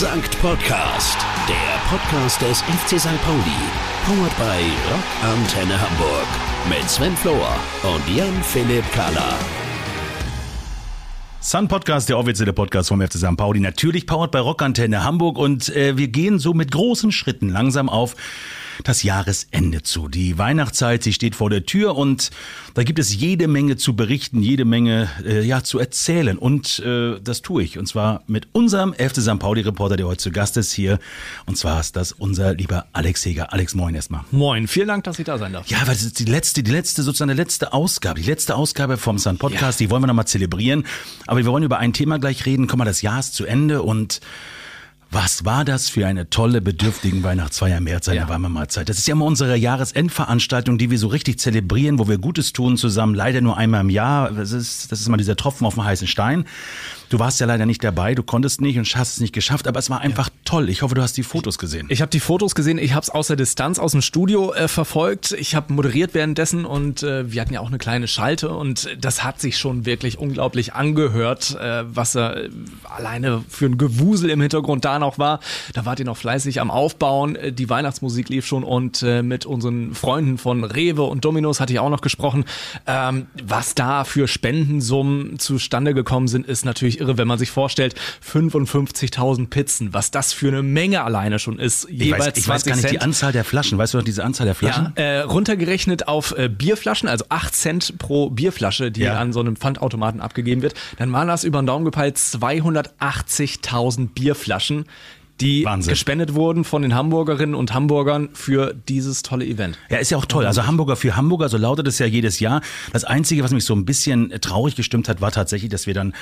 Sankt Podcast, der Podcast des FC St. Pauli. Powered by Rock Antenne Hamburg. Mit Sven Flohr und Jan-Philipp Kahler. Sun Podcast, der offizielle Podcast vom FC St. Pauli. Natürlich powered bei Rockantenne Hamburg und äh, wir gehen so mit großen Schritten langsam auf das Jahresende zu. Die Weihnachtszeit, sie steht vor der Tür und da gibt es jede Menge zu berichten, jede Menge äh, ja zu erzählen und äh, das tue ich und zwar mit unserem FC St. Pauli Reporter, der heute zu Gast ist hier und zwar ist das unser lieber Alex Heger. Alex, moin erstmal. Moin, vielen Dank, dass ich da sein darf. Ja, weil das ist die letzte, die letzte sozusagen die letzte Ausgabe, die letzte Ausgabe vom Sun Podcast, ja. die wollen wir nochmal zelebrieren, aber wir wollen über ein Thema gleich reden. Komm mal, das Jahr ist zu Ende und was war das für eine tolle, bedürftigen Weihnachtsfeier im März, eine ja. warme Mahlzeit. Das ist ja immer unsere Jahresendveranstaltung, die wir so richtig zelebrieren, wo wir Gutes tun zusammen, leider nur einmal im Jahr. Das ist, das ist mal dieser Tropfen auf dem heißen Stein. Du warst ja leider nicht dabei, du konntest nicht und hast es nicht geschafft, aber es war einfach ja. toll. Ich hoffe, du hast die Fotos gesehen. Ich habe die Fotos gesehen, ich habe es aus der Distanz aus dem Studio äh, verfolgt. Ich habe moderiert währenddessen und äh, wir hatten ja auch eine kleine Schalte und das hat sich schon wirklich unglaublich angehört, äh, was äh, alleine für ein Gewusel im Hintergrund da noch war. Da wart ihr noch fleißig am Aufbauen. Äh, die Weihnachtsmusik lief schon und äh, mit unseren Freunden von Rewe und Dominos hatte ich auch noch gesprochen. Ähm, was da für Spendensummen zustande gekommen sind, ist natürlich irre, wenn man sich vorstellt, 55.000 Pizzen, was das für eine Menge alleine schon ist. Ich jeweils weiß, ich weiß gar nicht Cent. die Anzahl der Flaschen. Weißt du noch diese Anzahl der Flaschen? Ja, äh, runtergerechnet auf äh, Bierflaschen, also 8 Cent pro Bierflasche, die ja. an so einem Pfandautomaten abgegeben wird, dann waren das über den Daumen gepeilt 280.000 Bierflaschen die Wahnsinn. gespendet wurden von den Hamburgerinnen und Hamburgern für dieses tolle Event. Ja, ist ja auch toll. Also Hamburger für Hamburger, so lautet es ja jedes Jahr. Das Einzige, was mich so ein bisschen traurig gestimmt hat, war tatsächlich, dass wir dann,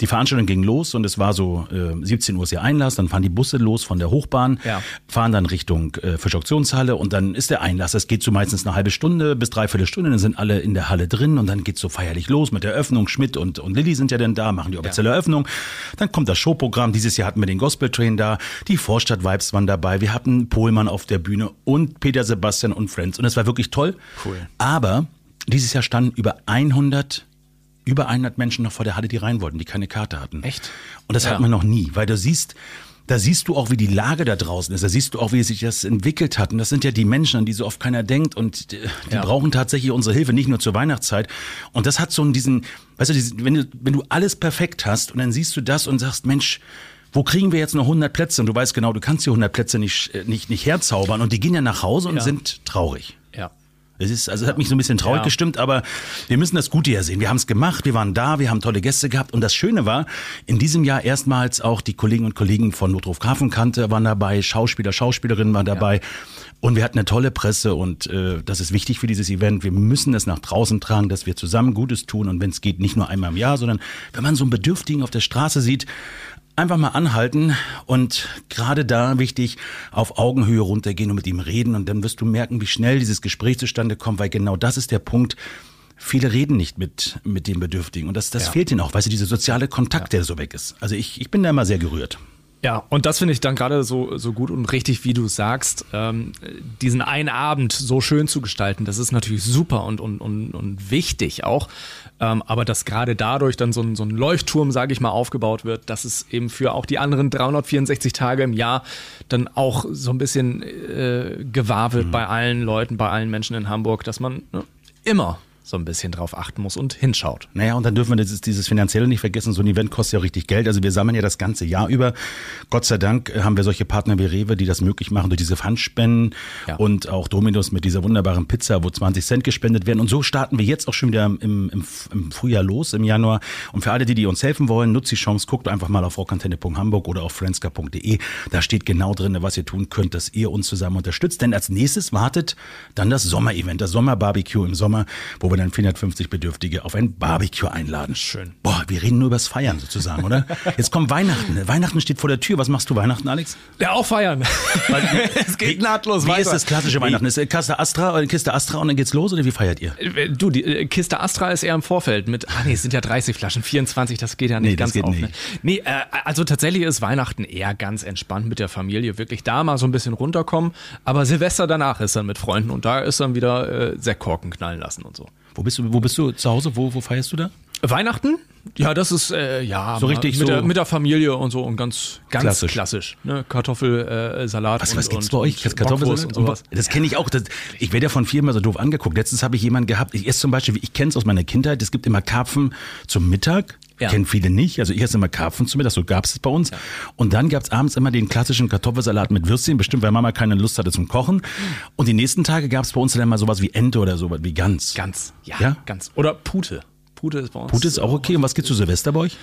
die Veranstaltung ging los und es war so äh, 17 Uhr ist der Einlass, dann fahren die Busse los von der Hochbahn, ja. fahren dann Richtung äh, Fischauktionshalle und dann ist der Einlass. Das geht so meistens eine halbe Stunde bis dreiviertel Stunde, dann sind alle in der Halle drin und dann geht's so feierlich los mit der Öffnung. Schmidt und, und Lilly sind ja dann da, machen die offizielle ja. Eröffnung. Dann kommt das Showprogramm. Dieses Jahr hatten wir den Gospel Train da. Die Vorstadt-Vibes waren dabei. Wir hatten Pohlmann auf der Bühne und Peter Sebastian und Friends. Und es war wirklich toll. Cool. Aber dieses Jahr standen über 100 über 100 Menschen noch vor der Halle, die rein wollten, die keine Karte hatten. Echt? Und das ja. hat man noch nie, weil du siehst, da siehst du auch, wie die Lage da draußen ist. Da siehst du auch, wie sich das entwickelt hat. Und das sind ja die Menschen, an die so oft keiner denkt. Und die, die ja. brauchen tatsächlich unsere Hilfe, nicht nur zur Weihnachtszeit. Und das hat so diesen, weißt du, diesen, wenn du, wenn du alles perfekt hast und dann siehst du das und sagst, Mensch, wo kriegen wir jetzt noch 100 Plätze? Und du weißt genau, du kannst die 100 Plätze nicht, äh, nicht, nicht herzaubern. Und die gehen ja nach Hause und ja. sind traurig. Ja. Es ist, also es hat mich so ein bisschen traurig ja. gestimmt, aber wir müssen das Gute ja sehen. Wir haben es gemacht, wir waren da, wir haben tolle Gäste gehabt und das Schöne war, in diesem Jahr erstmals auch die Kolleginnen und Kollegen von Notruf Grafenkante waren dabei, Schauspieler, Schauspielerinnen waren dabei ja. und wir hatten eine tolle Presse und äh, das ist wichtig für dieses Event. Wir müssen es nach draußen tragen, dass wir zusammen Gutes tun und wenn es geht, nicht nur einmal im Jahr, sondern wenn man so einen Bedürftigen auf der Straße sieht, einfach mal anhalten und gerade da wichtig auf Augenhöhe runtergehen und mit ihm reden und dann wirst du merken, wie schnell dieses Gespräch zustande kommt, weil genau das ist der Punkt. Viele reden nicht mit, mit den Bedürftigen und das, das ja. fehlt ihnen auch, weil sie dieser soziale Kontakt, ja. der so weg ist. Also ich, ich bin da immer sehr gerührt. Ja, und das finde ich dann gerade so, so gut und richtig, wie du sagst, ähm, diesen einen Abend so schön zu gestalten, das ist natürlich super und, und, und, und wichtig auch. Ähm, aber dass gerade dadurch dann so ein, so ein Leuchtturm, sage ich mal, aufgebaut wird, dass es eben für auch die anderen 364 Tage im Jahr dann auch so ein bisschen äh, gewahr wird mhm. bei allen Leuten, bei allen Menschen in Hamburg, dass man ne, immer so ein bisschen drauf achten muss und hinschaut. Naja, und dann dürfen wir dieses, dieses Finanzielle nicht vergessen. So ein Event kostet ja auch richtig Geld. Also wir sammeln ja das ganze Jahr über. Gott sei Dank äh, haben wir solche Partner wie Rewe, die das möglich machen durch diese Pfandspenden ja. und auch Dominos mit dieser wunderbaren Pizza, wo 20 Cent gespendet werden. Und so starten wir jetzt auch schon wieder im, im, im Frühjahr los, im Januar. Und für alle, die, die uns helfen wollen, nutzt die Chance, guckt einfach mal auf rockantenne.hamburg oder auf friendska.de. Da steht genau drin, was ihr tun könnt, dass ihr uns zusammen unterstützt. Denn als nächstes wartet dann das Sommerevent, das Sommerbarbecue im Sommer, wo wir dann 450 Bedürftige auf ein Barbecue einladen. Schön. Boah, wir reden nur übers Feiern sozusagen, oder? Jetzt kommt Weihnachten. Weihnachten steht vor der Tür. Was machst du Weihnachten, Alex? Ja, auch feiern. es geht nahtlos wie weiter. Wie ist das klassische Weihnachten? Ist Kiste Astra oder Kiste Astra und dann geht's los oder wie feiert ihr? Äh, du, die äh, Kiste Astra ist eher im Vorfeld mit, ah nee, es sind ja 30 Flaschen, 24, das geht ja nicht nee, ganz das geht auf. Nicht. Ne? Nee, äh, also tatsächlich ist Weihnachten eher ganz entspannt mit der Familie. Wirklich da mal so ein bisschen runterkommen. Aber Silvester danach ist dann mit Freunden und da ist dann wieder äh, Sektkorken knallen lassen und so. Wo bist du, wo bist du zu Hause? Wo, wo feierst du da? Weihnachten Ja, das ist äh, ja So richtig mit, so- der, mit der Familie und so und ganz ganz Klassisch. klassisch. ne? Kartoffelsalat äh, Salat Was, und, was gibt's bei euch? Kartoffelsalat und sowas. Das kenne ich auch. Das, ich werde ja von vielen mal so doof angeguckt. Letztens habe ich jemanden gehabt, ich esse zum Beispiel, ich kenne es aus meiner Kindheit, es gibt immer Karpfen zum Mittag. Ja. Kennen viele nicht. Also ich esse immer Karpfen zum Mittag, so gab es bei uns. Und dann gab es abends immer den klassischen Kartoffelsalat mit Würstchen, bestimmt, weil Mama keine Lust hatte zum Kochen. Und die nächsten Tage gab es bei uns dann mal sowas wie Ente oder sowas wie Gans. Ganz, ja, Ja? ganz. Oder Pute. Pute ist bei uns. Pute ist auch okay. Und was gibt's zu Silvester bei euch?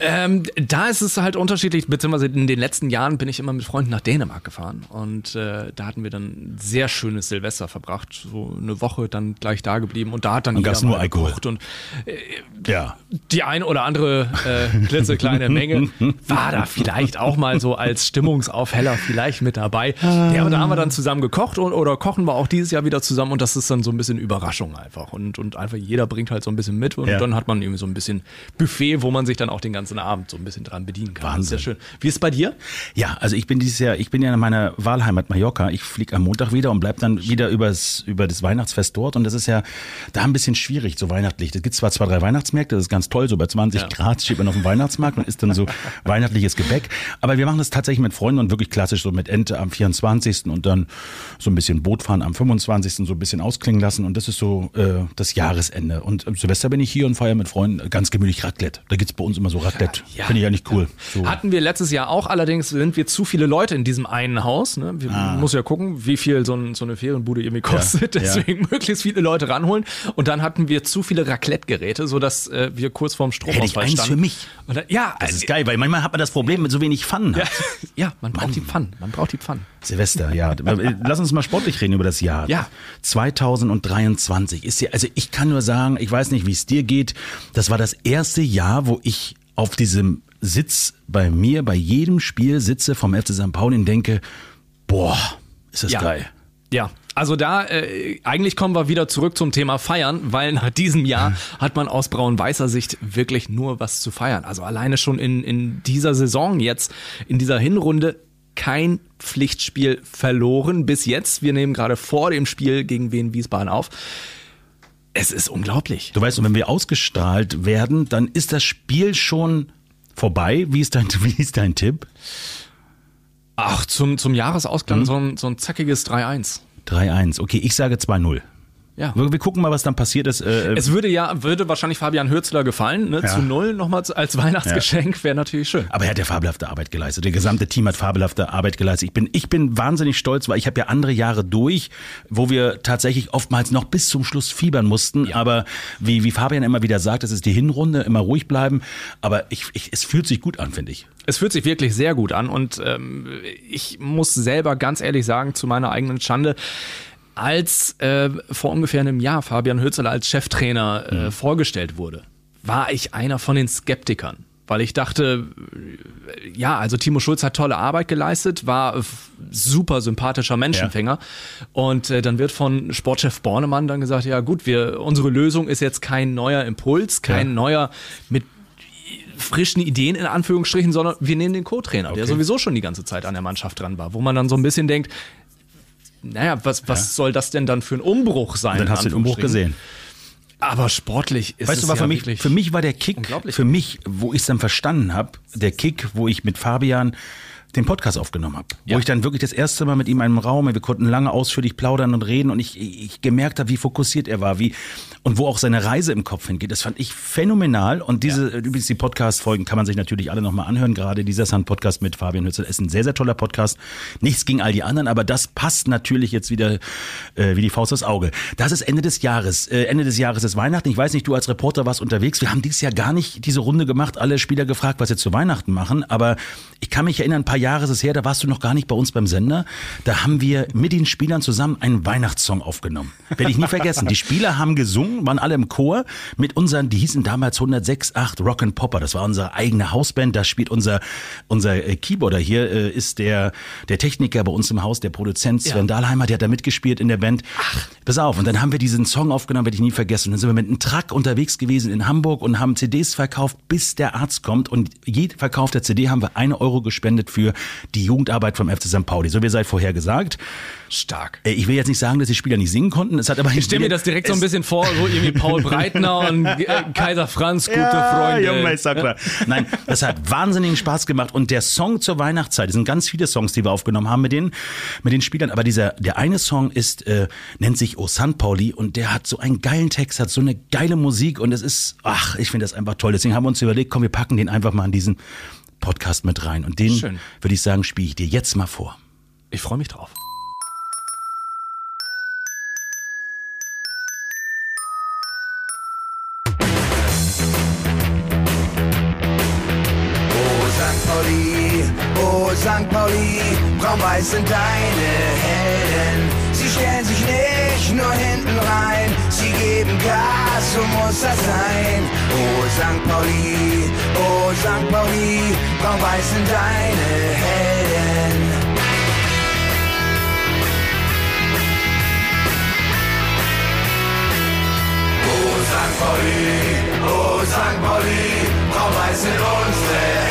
Ähm, da ist es halt unterschiedlich, beziehungsweise in den letzten Jahren bin ich immer mit Freunden nach Dänemark gefahren und äh, da hatten wir dann ein sehr schönes Silvester verbracht, so eine Woche dann gleich da geblieben und da hat dann Und jeder nur Alkohol? gekocht und Ja. die ein oder andere äh, klitzekleine Menge war da vielleicht auch mal so als Stimmungsaufheller vielleicht mit dabei. Ja, aber da haben wir dann zusammen gekocht und, oder kochen wir auch dieses Jahr wieder zusammen und das ist dann so ein bisschen Überraschung einfach und, und einfach jeder bringt halt so ein bisschen mit und Ja. dann hat man irgendwie so ein bisschen Buffet, wo man sich dann auch den ganzen Abend so ein bisschen dran bedienen kann. Wahnsinn. Sehr schön. Wie ist es bei dir? Ja, also ich bin dieses Jahr, ich bin ja in meiner Wahlheimat Mallorca. Ich fliege am Montag wieder und bleib dann wieder übers, über das Weihnachtsfest dort. Und das ist ja da ein bisschen schwierig, so weihnachtlich. Da gibt zwar zwei, drei Weihnachtsmärkte, das ist ganz toll, so bei 20 Ja. Grad steht man auf dem Weihnachtsmarkt und isst dann so weihnachtliches Gebäck. Aber wir machen das tatsächlich mit Freunden und wirklich klassisch so mit Ente am 24. und dann so ein bisschen Bootfahren am 25. so ein bisschen ausklingen lassen. Und das ist so äh, das Jahresende. Und am Silvester bin ich hier und feiere mit Freunden ganz gemütlich Raclette. Da gibt's bei uns immer so Raclette. Ja. Finde ich eigentlich cool. So. Hatten wir letztes Jahr auch, allerdings sind wir zu viele Leute in diesem einen Haus. Ne? Wir muss ja gucken, wie viel so, ein, so eine Ferienbude irgendwie kostet. ja. Deswegen möglichst viele Leute ranholen. Und dann hatten wir zu viele Raclette-Geräte, sodaus äh, wir kurz vorm Hätte ich eins standen. für mich. Dann, ja, Das äh, ist geil, weil manchmal hat man das Problem mit so wenig Pfannen. ja, ja, man braucht die Pfannen. Man braucht die Pfannen. Silvester, ja. Lass uns mal sportlich reden über das Jahr. Ja. 2023 ist ja, also ich kann nur sagen, ich weiß nicht, wie es dir geht. Das war das erste Jahr, wo ich auf diesem Sitz bei mir, bei jedem Spiel sitze vom FC St. Pauli und denke, boah, ist das Ja. geil. Ja, also da, äh, eigentlich kommen wir wieder zurück zum Thema Feiern, weil nach diesem Jahr hat man aus braun-weißer Sicht wirklich nur was zu feiern. Also alleine schon in, in dieser Saison jetzt, in dieser Hinrunde, kein Pflichtspiel verloren bis jetzt. Wir nehmen gerade vor dem Spiel gegen Wien Wiesbaden auf. Es ist unglaublich. Du weißt, und wenn wir ausgestrahlt werden, dann ist das Spiel schon vorbei. Wie ist dein, wie ist dein Tipp? Ach, zum, zum Jahresausklang so, ein, so ein zackiges 3-1. 3-1. Okay, ich sage 2-0. Ja. Wir, wir gucken mal, was dann passiert ist. Äh, Es würde ja, würde wahrscheinlich Fabian Hürzler gefallen, ne? Ja. Zu null nochmal als Weihnachtsgeschenk, wäre natürlich schön. Aber er hat ja fabelhafte Arbeit geleistet. Der gesamte Team hat fabelhafte Arbeit geleistet. Ich bin, ich bin wahnsinnig stolz, weil ich habe ja andere Jahre durch, wo wir tatsächlich oftmals noch bis zum Schluss fiebern mussten. Aber wie, wie Fabian immer wieder sagt, es ist die Hinrunde, immer ruhig bleiben. Aber ich, ich, es fühlt sich gut an, finde ich. Es fühlt sich wirklich sehr gut an und ähm, ich muss selber ganz ehrlich sagen, zu meiner eigenen Schande, als äh, vor ungefähr einem Jahr Fabian Hützeler als Cheftrainer äh, vorgestellt wurde, war ich einer von den Skeptikern. Weil ich dachte, äh, ja, also Timo Schulz hat tolle Arbeit geleistet, war super sympathischer Menschenfänger. Und äh, dann wird von Sportchef Bornemann dann gesagt, ja gut, wir, unsere Lösung ist jetzt kein neuer Impuls, kein Ja. neuer mit frischen Ideen in Anführungsstrichen, sondern wir nehmen den Co-Trainer, der Okay. sowieso schon die ganze Zeit an der Mannschaft dran war, wo man dann so ein bisschen denkt, naja, was, was soll das denn dann für ein Umbruch sein? Dann hast du den Umbruch gesehen. Aber sportlich ist Weißt es du, war ja für mich, für mich war der Kick, für mich, wo ich es dann verstanden habe, der Kick, wo ich mit Fabian den Podcast aufgenommen habe. Ja. Wo ich dann wirklich das erste Mal mit ihm in einem Raum, wir konnten lange ausführlich plaudern und reden und ich, ich gemerkt habe, wie fokussiert er war, wie und wo auch seine Reise im Kopf hingeht. Das fand ich phänomenal und diese, übrigens die Podcast-Folgen kann man sich natürlich alle nochmal anhören, gerade dieser Sun-Podcast mit Fabian Hützel ist ein sehr, sehr toller Podcast. Nichts gegen all die anderen, aber das passt natürlich jetzt wieder äh, wie die Faust aufs Auge. Das ist Ende des Jahres. Äh, Ende des Jahres ist Weihnachten. Ich weiß nicht, du als Reporter warst unterwegs. Wir haben dieses Jahr gar nicht diese Runde gemacht, alle Spieler gefragt, was sie zu Weihnachten machen. Aber ich kann mich erinnern, ein paar Jahre ist es her, da warst du noch gar nicht bei uns beim Sender. Da haben wir mit den Spielern zusammen einen Weihnachtssong aufgenommen. Werde ich nie vergessen. Die Spieler haben gesungen, waren alle im Chor mit unseren, die hießen damals 106.8 Rock and Popper. Das war unsere eigene Hausband. Da spielt unser, unser äh, Keyboarder hier, äh, ist der, der Techniker bei uns im Haus, der Produzent Sven Dahlheimer, der hat da mitgespielt in der Band. Ach. Pass auf, und dann haben wir diesen Song aufgenommen, werde ich nie vergessen. Dann sind wir mit einem Truck unterwegs gewesen in Hamburg und haben CDs verkauft, bis der Arzt kommt. Und jede verkaufte CD haben wir eine Euro gespendet für die Jugendarbeit vom FC St. Pauli. So wie seid vorher gesagt. Stark. Äh, Ich will jetzt nicht sagen, dass die Spieler nicht singen konnten. Es hat aber Ich stelle mir das direkt so ein bisschen vor, so irgendwie Paul Breitner und äh, Kaiser Franz, gute Freunde. Junge, ist ja klar. Nein, das hat wahnsinnigen Spaß gemacht. Und der Song zur Weihnachtszeit, es sind ganz viele Songs, die wir aufgenommen haben mit den, mit den Spielern. Aber dieser, der eine Song ist, äh, nennt sich O San Pauli und der hat so einen geilen Text, hat so eine geile Musik und es ist, ach, ich finde das einfach toll. Deswegen haben wir uns überlegt, komm, wir packen den einfach mal in diesen Podcast mit rein. Und den, Schön. würde ich sagen, spiele ich dir jetzt mal vor. Ich freue mich drauf. Oh St. Pauli, oh St. Pauli, braun-weiß sind deine Helden. Sie stellen sich nicht nur hinten rein, sie geben Gas, so muss das sein. Oh St. Pauli, oh St. Pauli, braun-weiß sind deine Helden. Oh St. Pauli, oh St. Pauli, braun-weiß sind unsere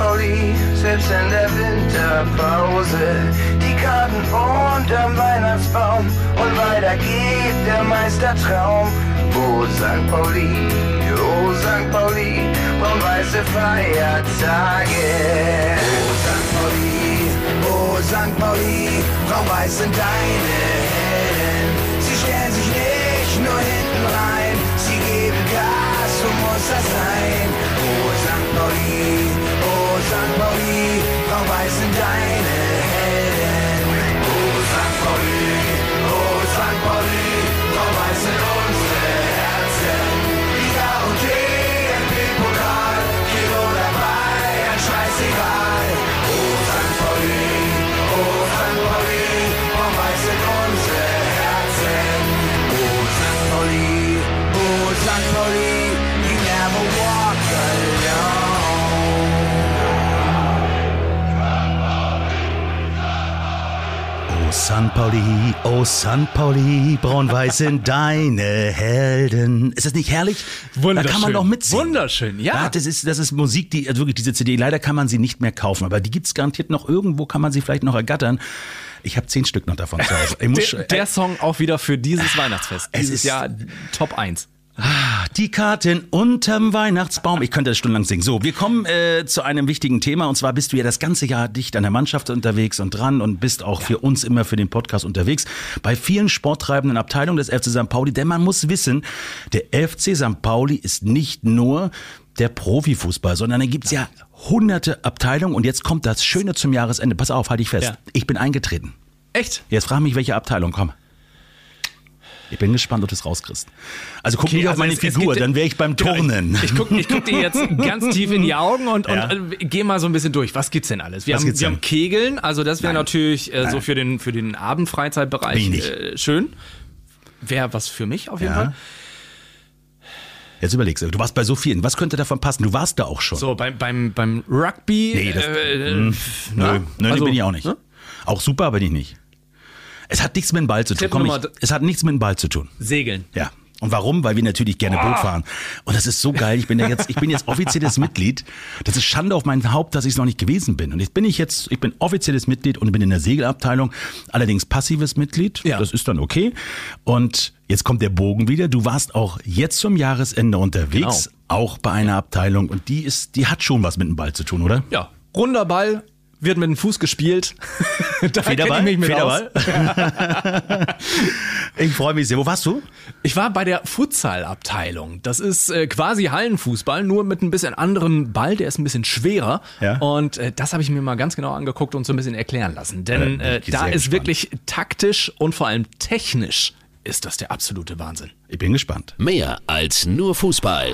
Pauli, selbst in der Winterpause, die Karten unterm Weihnachtsbaum und weiter geht der Meistertraum. Oh St. Pauli, oh St. Pauli, braun-weiße Feiertage. Oh St. Pauli, oh St. Pauli, braun-weiß sind deine Helden. Sie stellen sich nicht nur hinten rein, sie geben Gas, so muss das sein. Oh St. Pauli, braun-weiß sind deine San Pauli, oh San Pauli, braun-weiß sind deine Helden. Ist das nicht herrlich? Da kann man doch mitsingen. Wunderschön, ja. das ist, das ist Musik, die, also wirklich diese CD, leider kann man sie nicht mehr kaufen, aber die gibt's garantiert noch irgendwo, kann man sie vielleicht noch ergattern. Ich habe zehn Stück noch davon zu Hause. Ich muss Der, der Song auch wieder für dieses Weihnachtsfest. es Dieses ist- Jahr Top 1. Die Karten unterm Weihnachtsbaum. Ich könnte das stundenlang singen. So, wir kommen äh, zu einem wichtigen Thema. Und zwar bist du ja das ganze Jahr dicht an der Mannschaft unterwegs und dran und bist auch für uns immer für den Podcast unterwegs. Bei vielen sporttreibenden Abteilungen des FC St. Pauli. Denn man muss wissen, der FC St. Pauli ist nicht nur der Profifußball, sondern da gibt's ja hunderte Abteilungen. Und jetzt kommt das Schöne zum Jahresende. Pass auf, halte ich fest. Ja. Ich bin eingetreten. Echt? Jetzt frag mich, welche Abteilung, komm. Ich bin gespannt, ob du es rauskriegst. Also guck Okay, nicht auf also meine es- es Figur, gibt- dann wäre ich beim Turnen. Ich gucke ich guck dir jetzt ganz tief in die Augen und, und äh, geh mal so ein bisschen durch. Was gibt's denn alles? Wir, haben, wir denn? haben Kegeln, also das wäre natürlich äh, so für den, für den Abendfreizeitbereich Bin ich äh, schön. Wäre was für mich auf jeden Ja. Fall. Jetzt überlegst du, du warst bei so vielen. Was könnte davon passen? Du warst da auch schon. So, beim, beim, beim Rugby. Nee, das- äh, Hm, na, Nö, nö also, bin ich auch nicht. ne? Auch super, aber ich nicht. Es hat nichts mit dem Ball zu tun. Tipp Komm, ich, Nummer es hat nichts mit dem Ball zu tun. Segeln. Ja. Und warum? Weil wir natürlich gerne Boot fahren. Und das ist so geil. Ich bin ja jetzt, ich bin jetzt offizielles Mitglied. Das ist Schande auf mein Haupt, dass ich es noch nicht gewesen bin. Und jetzt bin ich jetzt, ich bin offizielles Mitglied und bin in der Segelabteilung. Allerdings passives Mitglied. Ja. Das ist dann okay. Und jetzt kommt der Bogen wieder. Du warst auch jetzt zum Jahresende unterwegs. Genau. Auch bei einer Abteilung. Und die ist, die hat schon was mit dem Ball zu tun, oder? Ja, runder Ball, wird mit dem Fuß gespielt. da Federball? ich mich mit. Federball? ich freue mich sehr. Wo warst du? Ich war bei der Futsal-Abteilung. Das ist äh, quasi Hallenfußball, nur mit ein bisschen anderen Ball, der ist ein bisschen schwerer. Ja. Und äh, das habe ich mir mal ganz genau angeguckt und so ein bisschen erklären lassen. Denn äh, ich da ist gespannt. wirklich taktisch und vor allem technisch ist das der absolute Wahnsinn. Ich bin gespannt. Mehr als nur Fußball.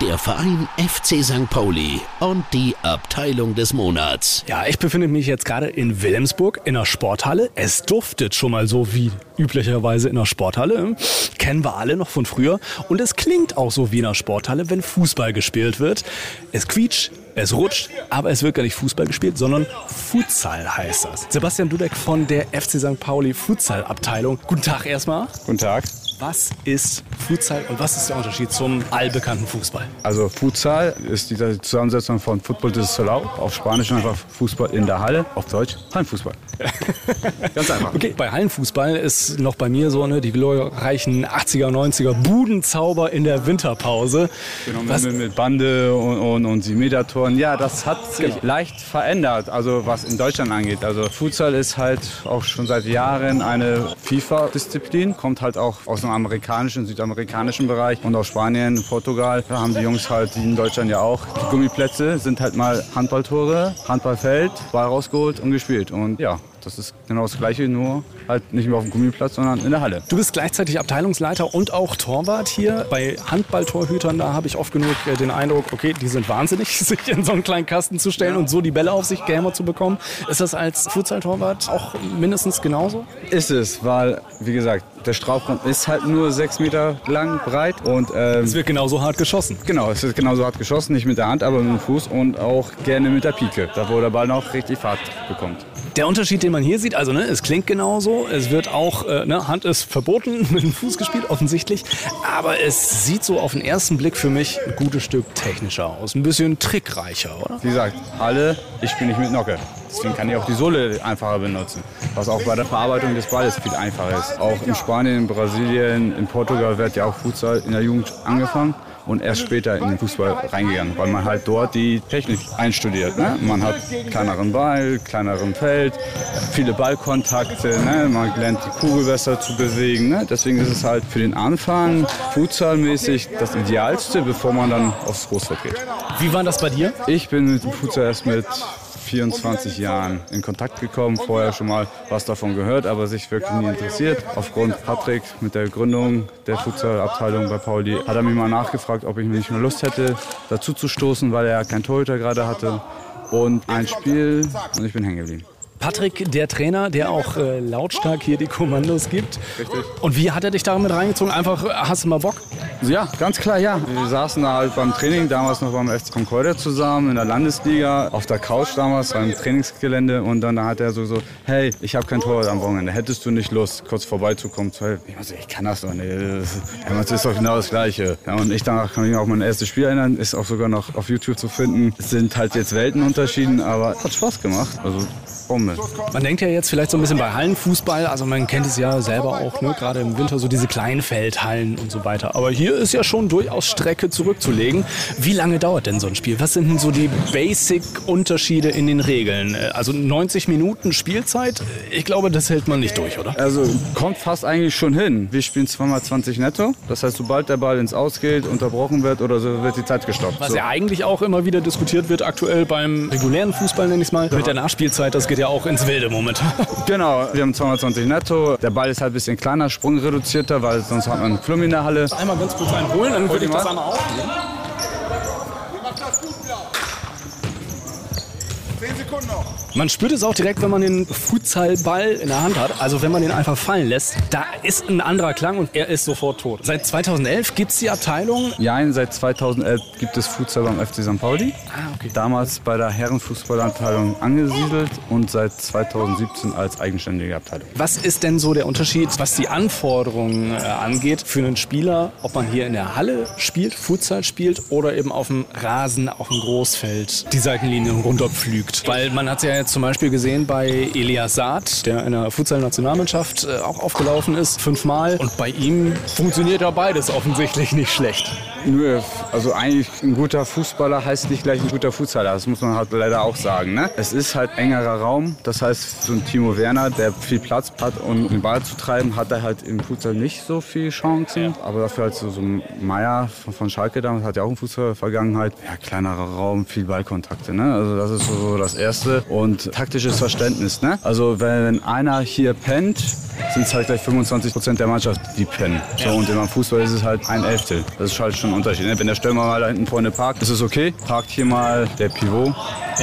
Der Verein FC St. Pauli und die Abteilung des Monats. Ja, ich befinde mich jetzt gerade in Wilhelmsburg in der Sporthalle. Es duftet schon mal so wie üblicherweise in der Sporthalle. Kennen wir alle noch von früher. Und es klingt auch so wie in der Sporthalle, wenn Fußball gespielt wird. Es quietscht, es rutscht, aber es wird gar nicht Fußball gespielt, sondern Futsal heißt das. Sebastian Dudek von der FC St. Pauli Futsal-Abteilung. Guten Tag erstmal. Guten Tag. Was ist Futsal und was ist der Unterschied zum allbekannten Fußball? Also Futsal ist die Zusammensetzung von Football de Salao, auf Spanisch einfach Fußball in der Halle, auf Deutsch Hallenfußball. Ganz einfach. Okay, bei Hallenfußball ist noch bei mir so ne, die glorreichen 80er, 90er Budenzauber in der Winterpause. Genau, was? Mit, mit Bande und, und, und Simetertoren. Ja, das hat sich genau. leicht verändert, also was in Deutschland angeht. Also Futsal ist halt auch schon seit Jahren eine FIFA-Disziplin, kommt halt auch aus dem amerikanischen, südamerikanischen Bereich und aus Spanien, Portugal. Da haben die Jungs halt, in Deutschland ja auch, die Gummiplätze sind halt mal Handballtore, Handballfeld, Ball rausgeholt und gespielt. Und ja, das ist genau das Gleiche, nur halt nicht mehr auf dem Gummiplatz, sondern in der Halle. Du bist gleichzeitig Abteilungsleiter und auch Torwart hier. Bei Handballtorhütern, da habe ich oft genug äh, den Eindruck, okay, die sind wahnsinnig, sich in so einen kleinen Kasten zu stellen und so die Bälle auf sich gehämmert zu bekommen. Ist das als Futsal-Torwart auch mindestens genauso? Ist es, weil, wie gesagt, der Strafraum ist halt nur sechs Meter lang, breit und ähm, es wird genauso hart geschossen. Genau, es wird genauso hart geschossen, nicht mit der Hand, aber mit dem Fuß und auch gerne mit der Pike, da wo der Ball noch richtig Fahrt bekommt. Der Unterschied, den man hier sieht, also ne, es klingt genauso, es wird auch, äh, ne, Hand ist verboten, mit dem Fuß gespielt, offensichtlich, aber es sieht so auf den ersten Blick für mich ein gutes Stück technischer aus, ein bisschen trickreicher, oder? Wie gesagt, alle, ich spiele nicht mit Nocke. Deswegen kann ich auch die Sohle einfacher benutzen. Was auch bei der Verarbeitung des Balles viel einfacher ist. Auch in Spanien, in Brasilien, in Portugal wird ja auch Futsal in der Jugend angefangen und erst später in den Fußball reingegangen, weil man halt dort die Technik einstudiert. Ne? Man hat kleineren Ball, kleineren Feld, viele Ballkontakte, ne? man lernt die Kugel besser zu bewegen. Ne? Deswegen ist es halt für den Anfang futsalmäßig das Idealste, bevor man dann aufs Großfeld geht. Wie war das bei dir? Ich bin mit dem Futsal erst mit 24 Jahren in Kontakt gekommen, vorher schon mal was davon gehört, aber sich wirklich nie interessiert. Aufgrund Patrick mit der Gründung der Futsal-Abteilung bei Pauli hat er mich mal nachgefragt, ob ich nicht mehr Lust hätte, dazu zu stoßen, weil er keinen Torhüter gerade hatte. Und ein Spiel und ich bin hängen geblieben. Patrick, der Trainer, der auch äh, lautstark hier die Kommandos gibt. Richtig. Und wie hat er dich damit reingezogen? Einfach, hast du mal Bock? Ja, ganz klar, ja. Wir saßen da halt beim Training, damals noch beim FC Concordia zusammen in der Landesliga, auf der Couch damals beim Trainingsgelände und dann hat er so, so hey, ich habe kein Tor am Wochenende, hättest du nicht Lust, kurz vorbeizukommen? Ich, also, ich kann das doch nicht, das ist doch genau das Gleiche. Ja, und ich danach kann mich auch mein erstes Spiel erinnern, ist auch sogar noch auf YouTube zu finden. Es sind halt jetzt Weltenunterschieden, aber hat Spaß gemacht. Also Bombe. Man denkt ja jetzt vielleicht so ein bisschen bei Hallenfußball, also man kennt es ja selber auch, ne? gerade im Winter so diese Kleinfeldhallen und so weiter. Aber hier ist ja schon durchaus Strecke zurückzulegen. Wie lange dauert denn so ein Spiel? Was sind denn so die Basic-Unterschiede in den Regeln? Also 90 Minuten Spielzeit, ich glaube, das hält man nicht durch, oder? Also kommt fast eigentlich schon hin. Wir spielen zweimal 20 netto. Das heißt, sobald der Ball ins Aus geht, unterbrochen wird oder so, wird die Zeit gestoppt. Was so. ja eigentlich auch immer wieder diskutiert wird, aktuell beim regulären Fußball, nenne ich es mal, mit der Nachspielzeit, das geht ja auch ins Wilde momentan. Genau, wir haben 220 netto. Der Ball ist halt ein bisschen kleiner, sprungreduzierter, weil sonst hat man einen Flum in der Halle. Einmal ganz kurz einen holen, dann würde ich das einmal aufnehmen. Man spürt es auch direkt, wenn man den Futsalball in der Hand hat. Also wenn man den einfach fallen lässt, da ist ein anderer Klang und er ist sofort tot. Seit 2011 gibt es die Abteilung? Ja, seit 2011 gibt es Futsal beim FC St. Pauli. Ah, okay. Damals bei der Herrenfußballabteilung angesiedelt und seit 2017 als eigenständige Abteilung. Was ist denn so der Unterschied, was die Anforderungen äh, angeht für einen Spieler, ob man hier in der Halle spielt, Futsal spielt oder eben auf dem Rasen, auf dem Großfeld die Seitenlinien runterpflügt? Weil man hat ja jetzt zum Beispiel gesehen bei Elias Saad, der in der Futsal-Nationalmannschaft äh, auch aufgelaufen ist, fünfmal. Und bei ihm funktioniert ja beides offensichtlich nicht schlecht. Nö, also eigentlich ein guter Fußballer heißt nicht gleich ein guter Futsaler. Das muss man halt leider auch sagen. Ne? Es ist halt engerer Raum. Das heißt, so ein Timo Werner, der viel Platz hat, um den Ball zu treiben, hat er halt im Futsal nicht so viele Chancen. Aber dafür halt so, so ein Meier von, von Schalke damals hat ja auch eine Fußball-Vergangenheit. Ja, kleinerer Raum, viel Ballkontakte. Ne? Also das ist so, so das Erste. Und taktisches Verständnis. Ne? Also wenn einer hier pennt, sind es halt gleich 25 Prozent der Mannschaft, die pennen. So, und im Fußball ist es halt ein Elftel. Das ist halt schon ein Unterschied. Ne? Wenn der Stürmer mal da hinten vorne parkt, ist es okay. Parkt hier mal der Pivot,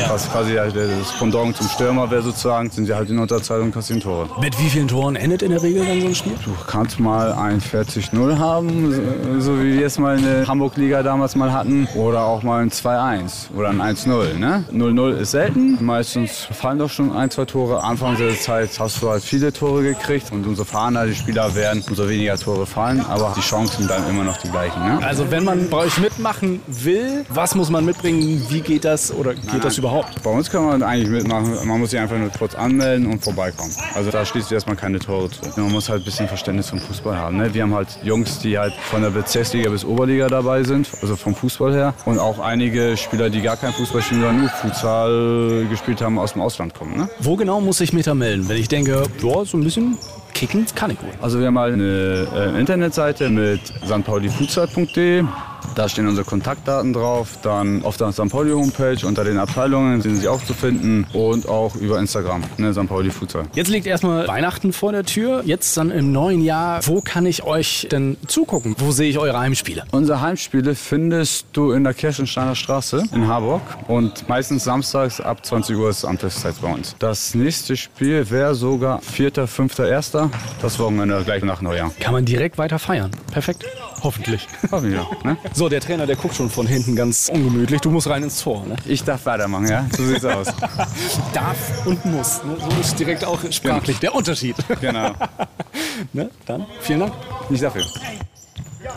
was quasi das Pendant zum Stürmer wäre sozusagen, sind sie halt in Unterzahl und kassieren Tore. Mit wie vielen Toren endet in der Regel dann so ein Spiel? Du kannst mal ein 40-0 haben, so- wie wir es mal in der Hamburg-Liga damals mal hatten. Oder auch mal ein 2-1 oder ein 1-0. Ne? 0-0 ist selten. Meistens fallen doch schon ein, zwei Tore. Anfangs der Zeit hast du halt viele Tore gekriegt. Und umso erfahrener die Spieler werden, umso weniger Tore fallen. Aber die Chancen bleiben immer noch die gleichen. Ne? Also wenn man bei euch mitmachen will, was muss man mitbringen? Wie geht das oder geht das überhaupt? Bei uns kann man eigentlich mitmachen. Man muss sich einfach nur kurz anmelden und vorbeikommen. Also da schließt sich erstmal keine Tore zu. Man muss halt ein bisschen Verständnis vom Fußball haben. Ne? Wir haben halt Jungs, die halt von der Bezirksliga bis Oberliga dabei sind, also vom Fußball her. Und auch einige Spieler, die gar kein Fußball spielen, sondern nur Futsal gespielt haben, aus dem Ausland kommen. Ne? Wo genau muss ich mich da melden? Wenn ich denke, ja, so ein bisschen kicken kann ich wohl. Also wir haben halt eine äh, Internetseite mit sanpaulifutsal.de. Da stehen unsere Kontaktdaten drauf. Dann auf der St. Pauli Homepage unter den Abteilungen sind sie auch zu finden und auch über Instagram, ne, St. Pauli Futsal. Jetzt liegt erstmal Weihnachten vor der Tür. Jetzt dann im neuen Jahr. Wo kann ich euch denn zugucken? Wo sehe ich eure Heimspiele? Unsere Heimspiele findest du in der Kirchensteiner Straße in Harburg und meistens samstags ab 20 Uhr ist Amteszeit bei uns. Das nächste Spiel wäre sogar 4., 5., 1. Das Wochenende gleich nach Neujahr. Kann man direkt weiter feiern. Perfekt. Hoffentlich. Hoffen wir, ne? So, der Trainer, der guckt schon von hinten ganz ungemütlich. Du musst rein ins Tor. Ne? Ich darf weitermachen, ja? So sieht's aus. Darf und muss. Ne? So ist direkt auch sprachlich der Unterschied. Genau. ne? Dann vielen Dank. Nicht dafür.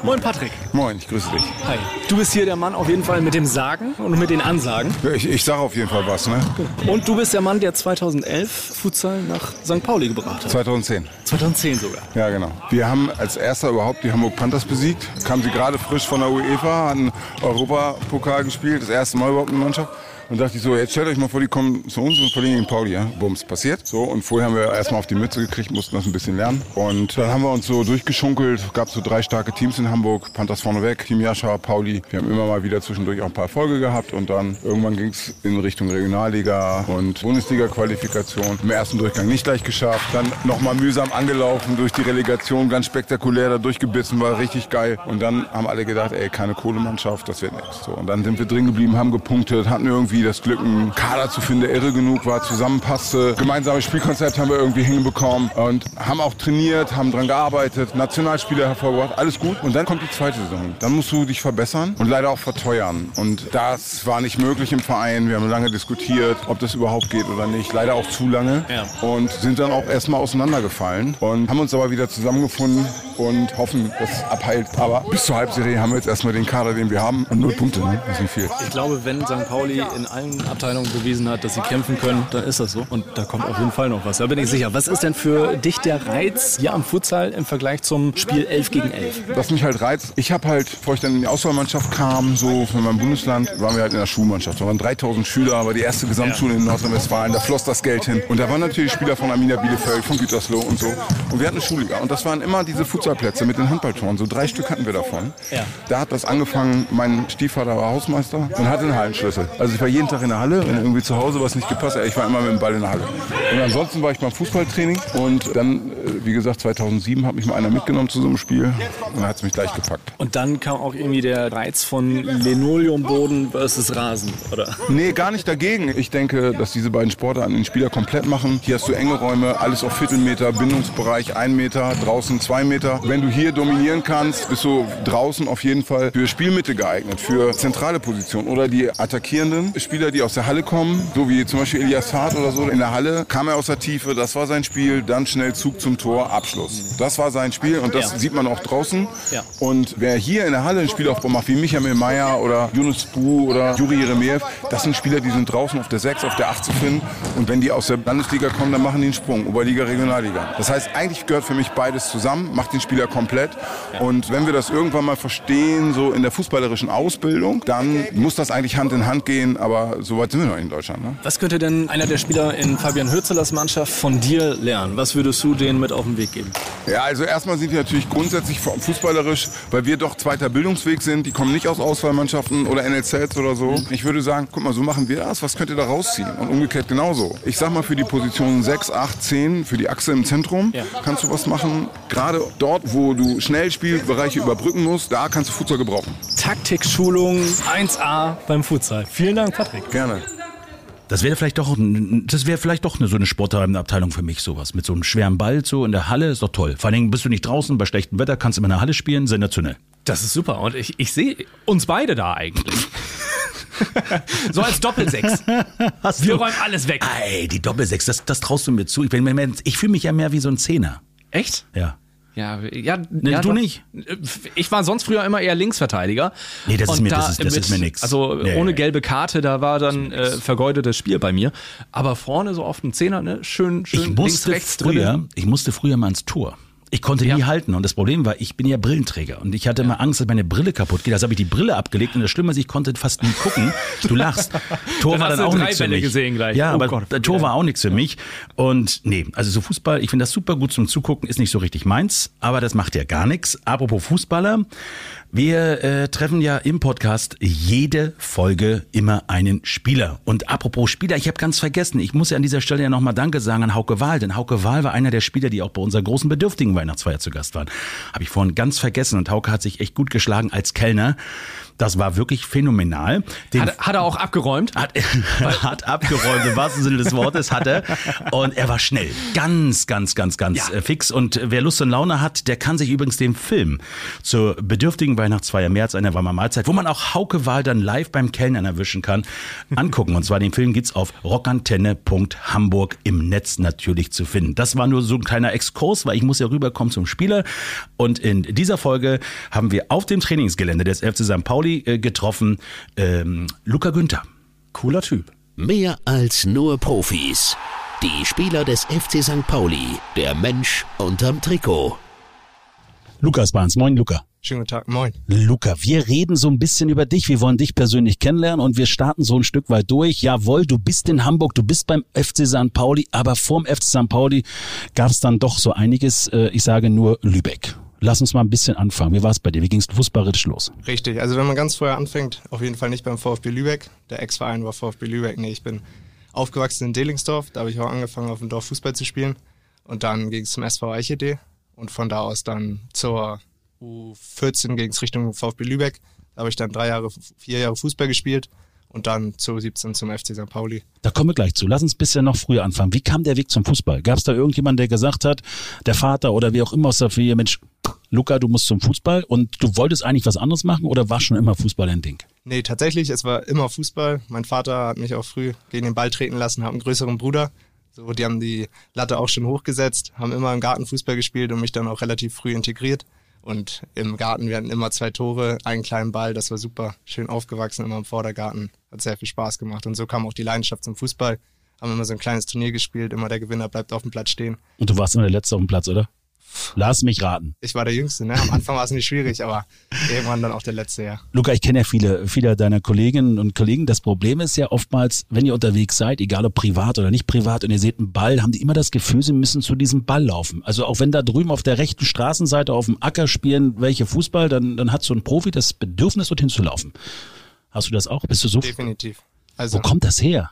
Moin Patrick. Moin, ich grüße dich. Hi. Du bist hier der Mann auf jeden Fall mit dem Sagen und mit den Ansagen. Ja, ich, ich sage auf jeden Fall was, ne? Und du bist der Mann, der 2011 Futsal nach St. Pauli gebracht hat. 2010. 2010 sogar. Ja, genau. Wir haben als erster überhaupt die Hamburg Panthers besiegt. Kamen sie gerade frisch von der UEFA, hatten Europapokal gespielt, das erste Mal überhaupt eine Mannschaft. Und dachte ich so, jetzt stellt euch mal vor, die kommen zu uns und verlieren gegen Pauli. Ja? Bums, passiert. So, und vorher haben wir erstmal auf die Mütze gekriegt, mussten das ein bisschen lernen. Und dann haben wir uns so durchgeschunkelt. Gab so drei starke Teams in Hamburg. Panthers vorneweg, Team Jascha, Pauli. Wir haben immer mal wieder zwischendurch auch ein paar Erfolge gehabt. Und dann irgendwann ging es in Richtung Regionalliga und Bundesliga-Qualifikation. Im ersten Durchgang nicht gleich geschafft. Dann nochmal mühsam angelaufen durch die Relegation. Ganz spektakulär da durchgebissen, war richtig geil. Und dann haben alle gedacht, ey, keine Kohlemannschaft, das wird nichts. So, und dann sind wir drin geblieben, haben gepunktet, hatten irgendwie das Glück, einen Kader zu finden, der irre genug war, zusammenpasste. Gemeinsames Spielkonzept haben wir irgendwie hinbekommen und haben auch trainiert, haben dran gearbeitet, Nationalspieler hervorgebracht, alles gut. Und dann kommt die zweite Saison. Dann musst du dich verbessern und leider auch verteuern. Und das war nicht möglich im Verein. Wir haben lange diskutiert, ob das überhaupt geht oder nicht. Leider auch zu lange. Und sind dann auch erstmal auseinandergefallen und haben uns aber wieder zusammengefunden und hoffen, dass es abheilt. Aber bis zur Halbserie haben wir jetzt erstmal den Kader, den wir haben. Und null Punkte, ne? Das ist nicht viel. Ich glaube, wenn St. Pauli in allen Abteilungen bewiesen hat, dass sie kämpfen können, dann ist das so. Und da kommt auf jeden Fall noch was. Da bin ich sicher. Was ist denn für dich der Reiz hier am Futsal im Vergleich zum Spiel 11 gegen 11? Was mich halt reizt, ich habe halt, bevor ich dann in die Auswahlmannschaft kam, so von meinem Bundesland, waren wir halt in der Schulmannschaft. Da waren 3000 Schüler, war die erste Gesamtschule in Nordrhein-Westfalen, da floss das Geld hin. Und da waren natürlich Spieler von Arminia Bielefeld, von Gütersloh und so. Und wir hatten eine Schulliga. Und das waren immer diese Futsalplätze mit den Handballtoren. So drei Stück hatten wir davon. Ja. Da hat das angefangen, mein Stiefvater war Hausmeister und hatte einen Hallenschlüssel. Also ich war jeden Tag in der Halle, wenn irgendwie zu Hause was nicht gepasst hat, ich war immer mit dem Ball in der Halle. Und ansonsten war ich beim Fußballtraining und dann, äh, wie gesagt, 2007 hat mich mal einer mitgenommen zu so einem Spiel und dann hat es mich gleich gepackt. Und dann kam auch irgendwie der Reiz von Linoleumboden versus Rasen, oder? Nee, gar nicht dagegen. Ich denke, dass diese beiden Sportarten den Spieler komplett machen. Hier hast du enge Räume, alles auf Viertelmeter, Bindungsbereich ein Meter, draußen zwei Meter. Wenn du hier dominieren kannst, bist du draußen auf jeden Fall für Spielmitte geeignet, für zentrale Positionen oder die attackierenden Spieler, die aus der Halle kommen, so wie zum Beispiel Elias Hart oder so. In der Halle kam er aus der Tiefe, das war sein Spiel, dann schnell Zug zum Tor, Abschluss. Das war sein Spiel und das Ja. sieht man auch draußen. Ja. Und wer hier in der Halle einen Spielaufbau macht, wie Michael Meyer oder Yunus Bu oder Juri Jeremejew, das sind Spieler, die sind draußen auf der 6, auf der 8 zu finden. Und wenn die aus der Landesliga kommen, dann machen die einen Sprung, Oberliga, Regionalliga. Das heißt, eigentlich gehört für mich beides zusammen, macht den Spieler komplett. Und wenn wir das irgendwann mal verstehen, so in der fußballerischen Ausbildung, dann muss das eigentlich Hand in Hand gehen. Aber aber so weit sind wir noch in Deutschland. Ne? Was könnte denn einer der Spieler in Fabian Hürzelers Mannschaft von dir lernen? Was würdest du denen mit auf den Weg geben? Ja, also erstmal sind die natürlich grundsätzlich fußballerisch, weil wir doch zweiter Bildungsweg sind. Die kommen nicht aus Auswahlmannschaften oder NLZs oder so. Ich würde sagen, guck mal, so machen wir das. Was könnt ihr da rausziehen? Und umgekehrt genauso. Ich sag mal, für die Positionen 6, 8, 10, für die Achse im Zentrum ja. kannst du was machen. Gerade dort, wo du schnell Spielbereiche überbrücken musst, da kannst du Futsal gebrauchen. Taktikschulung 1A beim Futsal. Vielen Dank, Patrick. Gerne. Das wäre vielleicht doch, das wäre vielleicht doch eine, so eine Sportabteilung für mich, sowas. Mit so einem schweren Ball so in der Halle, ist doch toll. Vor allen Dingen bist du nicht draußen, bei schlechtem Wetter kannst du immer in der Halle spielen, sensationell. Das ist super. Und ich, ich sehe uns beide da eigentlich. so als Doppelsechs. Hast Wir du? räumen alles weg. Ey, die Doppelsechs, das, das traust du mir zu. Ich, ich fühle mich ja mehr wie so ein Zehner. Echt? Ja. Ja, ja, nee, ja du doch. nicht. Ich war sonst früher immer eher Linksverteidiger. Nee, das ist mir, da das ist, das mit, ist mir nix. Also nee. ohne gelbe Karte, da war dann äh, vergeudetes Spiel bei mir. Aber vorne so oft ein Zehner, ne? Schön, schön ich musste links, rechts früher, drin. Ich musste früher mal ins Tor. Ich konnte ja. nie halten und das Problem war, ich bin ja Brillenträger und ich hatte immer Angst, dass meine Brille kaputt geht. Also habe ich die Brille abgelegt und das Schlimme ist, ich konnte fast nie gucken. Du lachst. Tor dann war dann auch nichts für mich. Gesehen gleich. Ja, oh aber Gott, Tor ja. war auch nichts für mich und nee, also so Fußball, ich finde das super gut zum Zugucken, ist nicht so richtig meins, aber das macht ja gar nichts. Apropos Fußballer, wir äh, treffen ja im Podcast jede Folge immer einen Spieler. Und apropos Spieler, ich habe ganz vergessen, ich muss ja an dieser Stelle ja nochmal Danke sagen an Hauke Wahl, denn Hauke Wahl war einer der Spieler, die auch bei unserer großen bedürftigen Weihnachtsfeier zu Gast waren. Habe ich vorhin ganz vergessen und Hauke hat sich echt gut geschlagen als Kellner. Das war wirklich phänomenal. Hat, hat, er auch abgeräumt? Hat, hat abgeräumt, im wahrsten Sinne des Wortes hat er. Und er war schnell. Ganz, ganz, ganz, ganz ja. Äh, fix. Und wer Lust und Laune hat, der kann sich übrigens den Film zur bedürftigen Weihnachtsfeier mehr als eine warme Mahlzeit, wo man auch Hauke Wahl dann live beim Kellnern erwischen kann, angucken. Und zwar den Film gibt's auf rockantenne.hamburg im Netz natürlich zu finden. Das war nur so ein kleiner Exkurs, weil ich muss ja rüberkommen zum Spieler. Und in dieser Folge haben wir auf dem Trainingsgelände des FC St. Pauli Pauli äh, getroffen. Ähm, Luca Günther. Cooler Typ. Mehr als nur Profis. Die Spieler des FC St. Pauli. Der Mensch unterm Trikot. Lukas Barnes. Moin, Luca. Schönen guten Tag, moin. Luca, wir reden so ein bisschen über dich. Wir wollen dich persönlich kennenlernen und wir starten so ein Stück weit durch. Jawohl, du bist in Hamburg, du bist beim FC St. Pauli, aber vorm FC St. Pauli gab es dann doch so einiges. Äh, ich sage nur Lübeck. Lass uns mal ein bisschen anfangen. Wie war es bei dir? Wie ging es fußballerisch los? Richtig, also wenn man ganz vorher anfängt, auf jeden Fall nicht beim VfB Lübeck. Der Ex-Verein war VfB Lübeck. Nee, ich bin aufgewachsen in Delingsdorf. Da habe ich auch angefangen, auf dem Dorf Fußball zu spielen. Und dann ging es zum SV Eichede. Und von da aus dann zur U14 ging es Richtung VfB Lübeck. Da habe ich dann drei Jahre, vier Jahre Fußball gespielt und dann zu 17 zum FC St. Pauli. Da kommen wir gleich zu. Lass uns ein bisschen noch früher anfangen. Wie kam der Weg zum Fußball? Gab es da irgendjemanden, der gesagt hat, der Vater oder wie auch immer aus der Familie, Mensch, Luca, du musst zum Fußball und du wolltest eigentlich was anderes machen oder war schon immer Fußball ein Ding? Nee, tatsächlich, es war immer Fußball. Mein Vater hat mich auch früh gegen den Ball treten lassen, hat einen größeren Bruder. So, die haben die Latte auch schon hochgesetzt, haben immer im Garten Fußball gespielt und mich dann auch relativ früh integriert. Und im Garten, wir hatten immer zwei Tore, einen kleinen Ball, das war super. Schön aufgewachsen, immer im Vordergarten. Hat sehr viel Spaß gemacht. Und so kam auch die Leidenschaft zum Fußball. Haben immer so ein kleines Turnier gespielt, immer der Gewinner bleibt auf dem Platz stehen. Und du warst immer der Letzte auf dem Platz, oder? Lass mich raten. Ich war der Jüngste, ne? Am Anfang war es nicht schwierig, aber irgendwann dann auch der Letzte, ja. Luca, ich kenne ja viele, viele deiner Kolleginnen und Kollegen. Das Problem ist ja oftmals, wenn ihr unterwegs seid, egal ob privat oder nicht privat, und ihr seht einen Ball, haben die immer das Gefühl, sie müssen zu diesem Ball laufen. Also auch wenn da drüben auf der rechten Straßenseite auf dem Acker spielen welche Fußball, dann, dann hat so ein Profi das Bedürfnis, dorthin zu laufen. Hast du das auch? Bist du so? Definitiv. Also, Wo kommt das her?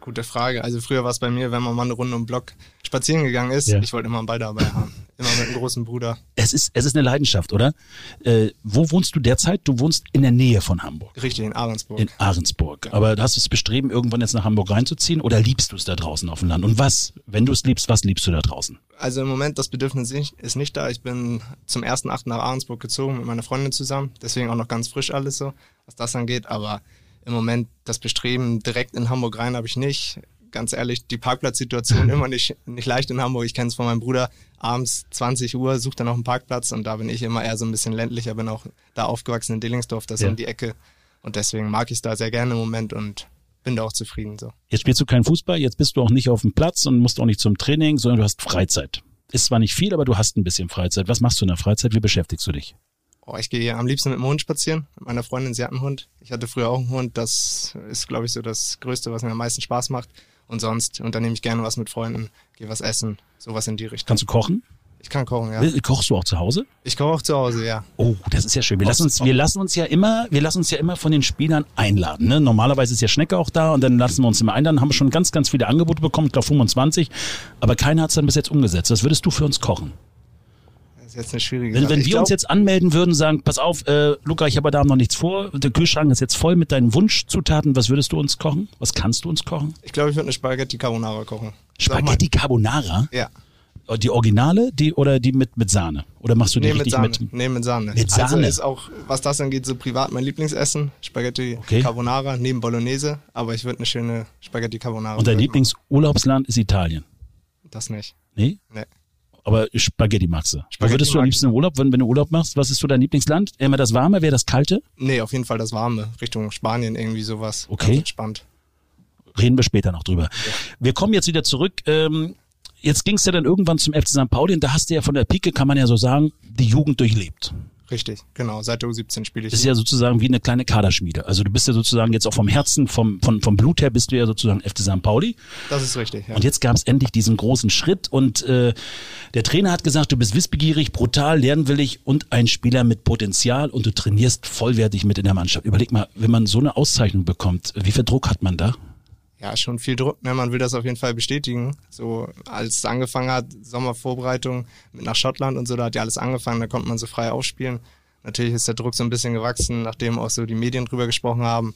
Gute Frage. Also früher war es bei mir, wenn man mal eine Runde um Block spazieren gegangen ist, ja. ich wollte immer einen Ball dabei haben. Immer mit einem großen Bruder. Es ist, es ist eine Leidenschaft, oder? Äh, wo wohnst du derzeit? Du wohnst in der Nähe von Hamburg. Richtig, in Ahrensburg. In Ahrensburg. Genau. Aber hast du es bestreben, irgendwann jetzt nach Hamburg reinzuziehen oder liebst du es da draußen auf dem Land? Und was, wenn du es liebst, was liebst du da draußen? Also im Moment, das Bedürfnis ist nicht da. Ich bin zum ersten Achten nach Ahrensburg gezogen mit meiner Freundin zusammen. Deswegen auch noch ganz frisch alles so, was das angeht. Aber im Moment das Bestreben direkt in Hamburg rein habe ich nicht ganz ehrlich, die Parkplatzsituation immer nicht, nicht leicht in Hamburg. Ich kenne es von meinem Bruder. Abends 20 Uhr sucht er noch einen Parkplatz und da bin ich immer eher so ein bisschen ländlicher, bin auch da aufgewachsen in Dillingsdorf, das ist ja. um die Ecke. Und deswegen mag ich es da sehr gerne im Moment und bin da auch zufrieden so. Jetzt spielst du keinen Fußball, jetzt bist du auch nicht auf dem Platz und musst auch nicht zum Training, sondern du hast Freizeit. Ist zwar nicht viel, aber du hast ein bisschen Freizeit. Was machst du in der Freizeit? Wie beschäftigst du dich? Oh, ich gehe am liebsten mit dem Hund spazieren. Mit meiner Freundin, sie hat einen Hund. Ich hatte früher auch einen Hund. Das ist, glaube ich, so das Größte, was mir am meisten Spaß macht. Und sonst unternehme ich gerne was mit Freunden, gehe was essen, sowas in die Richtung. Kannst du kochen? Ich kann kochen, ja. Kochst du auch zu Hause? Ich koche auch zu Hause, ja. Oh, das ist ja schön. Wir lassen uns, wir lassen uns ja immer, wir lassen uns ja immer von den Spielern einladen. Ne? Normalerweise ist ja Schnecke auch da und dann lassen wir uns immer einladen. Haben wir schon ganz, ganz viele Angebote bekommen, ich glaube 25, aber keiner hat es dann bis jetzt umgesetzt. Was würdest du für uns kochen? Das ist jetzt eine schwierige Wenn, Sache. wenn Ich wir glaub- uns jetzt anmelden würden, sagen, pass auf, äh, Luca, ich habe da noch nichts vor, der Kühlschrank ist jetzt voll mit deinen Wunschzutaten, was würdest du uns kochen? Was kannst du uns kochen? Ich glaube, ich würde eine Spaghetti Carbonara kochen. Spaghetti Carbonara? Ja. Die Originale, die oder die mit, mit Sahne? Oder machst du die Nee, mit richtig Sahne. mit? Nee, mit Sahne. Mit Also Sahne? ist auch, was das angeht, so privat mein Lieblingsessen. Spaghetti Okay. Carbonara neben Bolognese. Aber ich würde eine schöne Spaghetti Carbonara Und dein. Lieblingsurlaubsland ist Italien? Das nicht. Nee? Nee. Aber Spaghetti magst du. Spaghetti würdest du am liebsten im Urlaub, wenn, wenn du Urlaub machst? Was ist so dein Lieblingsland? Immer das Warme, wäre das Kalte? Nee, auf jeden Fall das Warme. Richtung Spanien irgendwie sowas. Okay. Ganz entspannt. Reden wir später noch drüber. Wir kommen jetzt wieder zurück. Ähm, jetzt ging es ja dann irgendwann zum FC St. Pauli und da hast du ja von der Pike, kann man ja so sagen, die Jugend durchlebt. Richtig, genau. Seit der U17 spiele ich. Das ist ja sozusagen wie eine kleine Kaderschmiede. Also du bist ja sozusagen jetzt auch vom Herzen, vom, vom, vom Blut her bist du ja sozusagen FC St. Pauli. das ist richtig, ja. Und jetzt gab es endlich diesen großen Schritt und äh, der Trainer hat gesagt, du bist wissbegierig, brutal, lernwillig und ein Spieler mit Potenzial und du trainierst vollwertig mit in der Mannschaft. Überleg mal, wenn man so eine Auszeichnung bekommt, wie viel Druck hat man da? Ja, schon viel Druck. Ne? Man will das auf jeden Fall bestätigen. So, als es angefangen hat, Sommervorbereitung mit nach Schottland und so, da hat ja alles angefangen, da konnte man so frei aufspielen. Natürlich ist der Druck so ein bisschen gewachsen, nachdem auch so die Medien drüber gesprochen haben.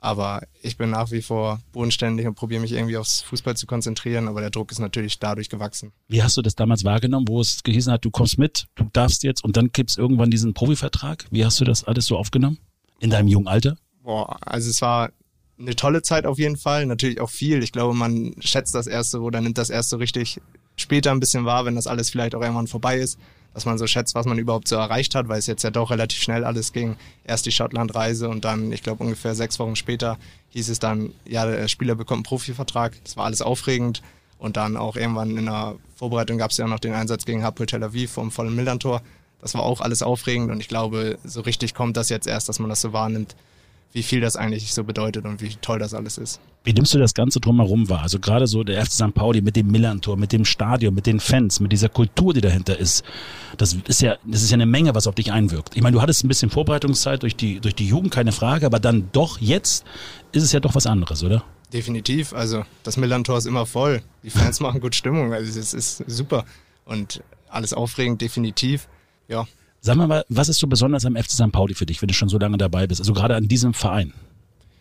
Aber ich bin nach wie vor bodenständig und probiere mich irgendwie aufs Fußball zu konzentrieren. Aber der Druck ist natürlich dadurch gewachsen. Wie hast du das damals wahrgenommen, wo es gehießen hat, du kommst mit, du darfst jetzt und dann gibt's irgendwann diesen Profivertrag? Wie hast du das alles so aufgenommen? In deinem jungen Alter? Boah, also es war eine tolle Zeit auf jeden Fall. Natürlich auch viel. Ich glaube, man schätzt das erste oder nimmt das erste richtig später ein bisschen wahr, wenn das alles vielleicht auch irgendwann vorbei ist. Dass man so schätzt, was man überhaupt so erreicht hat, weil es jetzt ja doch relativ schnell alles ging. Erst die Schottland-Reise und dann, ich glaube, ungefähr sechs Wochen später hieß es dann, ja, der Spieler bekommt einen Profivertrag. Das war alles aufregend. Und dann auch irgendwann in der Vorbereitung gab es ja noch den Einsatz gegen Hapoel Tel Aviv vom vollen Millantor. Das war auch alles aufregend und ich glaube, so richtig kommt das jetzt erst, dass man das so wahrnimmt, wie viel das eigentlich so bedeutet und wie toll das alles ist. Wie nimmst du das Ganze drumherum wahr? Also gerade so der FC St. Pauli mit dem Millantor, mit dem Stadion, mit den Fans, mit dieser Kultur, die dahinter ist. Das ist ja, das ist ja eine Menge, was auf dich einwirkt. Ich meine, du hattest ein bisschen Vorbereitungszeit durch die, durch die Jugend, keine Frage, aber dann doch jetzt ist es ja doch was anderes, oder? Definitiv. Also das Millantor ist immer voll. Die Fans machen gut Stimmung. Also es ist super. Und alles aufregend, definitiv. Ja. Sag mal, was ist so besonders am FC St. Pauli für dich, wenn du schon so lange dabei bist? Also gerade an diesem Verein.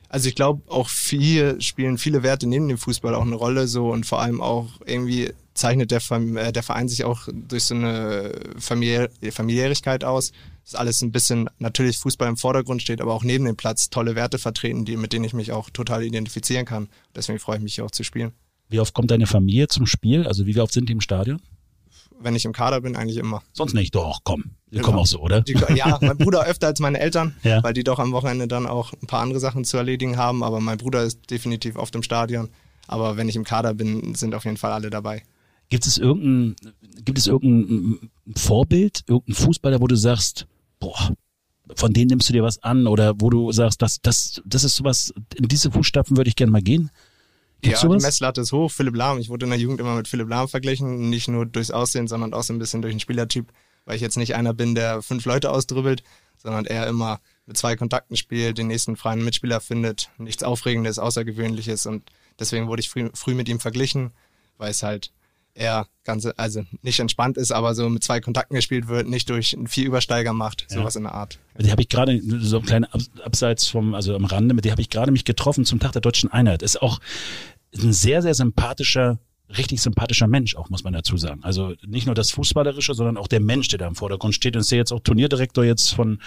Also ich glaube, auch viel spielen viele Werte neben dem Fußball auch eine Rolle so und vor allem auch irgendwie zeichnet der, äh, der Verein sich auch durch so eine Familiär Familiärigkeit aus. Dass alles ein bisschen natürlich Fußball im Vordergrund steht, aber auch neben dem Platz tolle Werte vertreten, die, mit denen ich mich auch total identifizieren kann. Deswegen freue ich mich hier auch zu spielen. Wie oft kommt deine Familie zum Spiel? Also wie oft sind die im Stadion? Wenn ich im Kader bin, eigentlich immer. Sonst nicht. Doch, komm. Wir Genau. kommen auch so, oder? Die, ja, mein Bruder öfter als meine Eltern, Ja. weil die doch am Wochenende dann auch ein paar andere Sachen zu erledigen haben. Aber mein Bruder ist definitiv oft im Stadion. Aber wenn ich im Kader bin, sind auf jeden Fall alle dabei. Gibt es irgendein, gibt es irgendein Vorbild, irgendein Fußballer, wo du sagst, boah, von denen nimmst du dir was an oder wo du sagst, das, das, das ist sowas, in diese Fußstapfen würde ich gerne mal gehen? Gibt's ja, die sowas? Messlatte ist hoch. Philipp Lahm, ich wurde in der Jugend immer mit Philipp Lahm verglichen. Nicht nur durchs Aussehen, sondern auch so ein bisschen durch den Spielertyp. Weil ich jetzt nicht einer bin, der fünf Leute ausdribbelt, sondern eher immer mit zwei Kontakten spielt, den nächsten freien Mitspieler findet. Nichts Aufregendes, Außergewöhnliches. Und deswegen wurde ich früh, früh mit ihm verglichen, weil es halt eher ganz, also nicht entspannt ist, aber so mit zwei Kontakten gespielt wird, nicht durch einen vier Übersteiger macht, sowas in der Art. Die habe ich gerade so ein kleiner Abs- Abseits vom, also am Rande, mit der habe ich gerade mich getroffen zum Tag der deutschen Einheit. Ist auch ein sehr, sehr sympathischer, richtig sympathischer Mensch, auch muss man dazu sagen. Also nicht nur das Fußballerische, sondern auch der Mensch, der da im Vordergrund steht. Und ist ja jetzt auch Turnierdirektor jetzt von,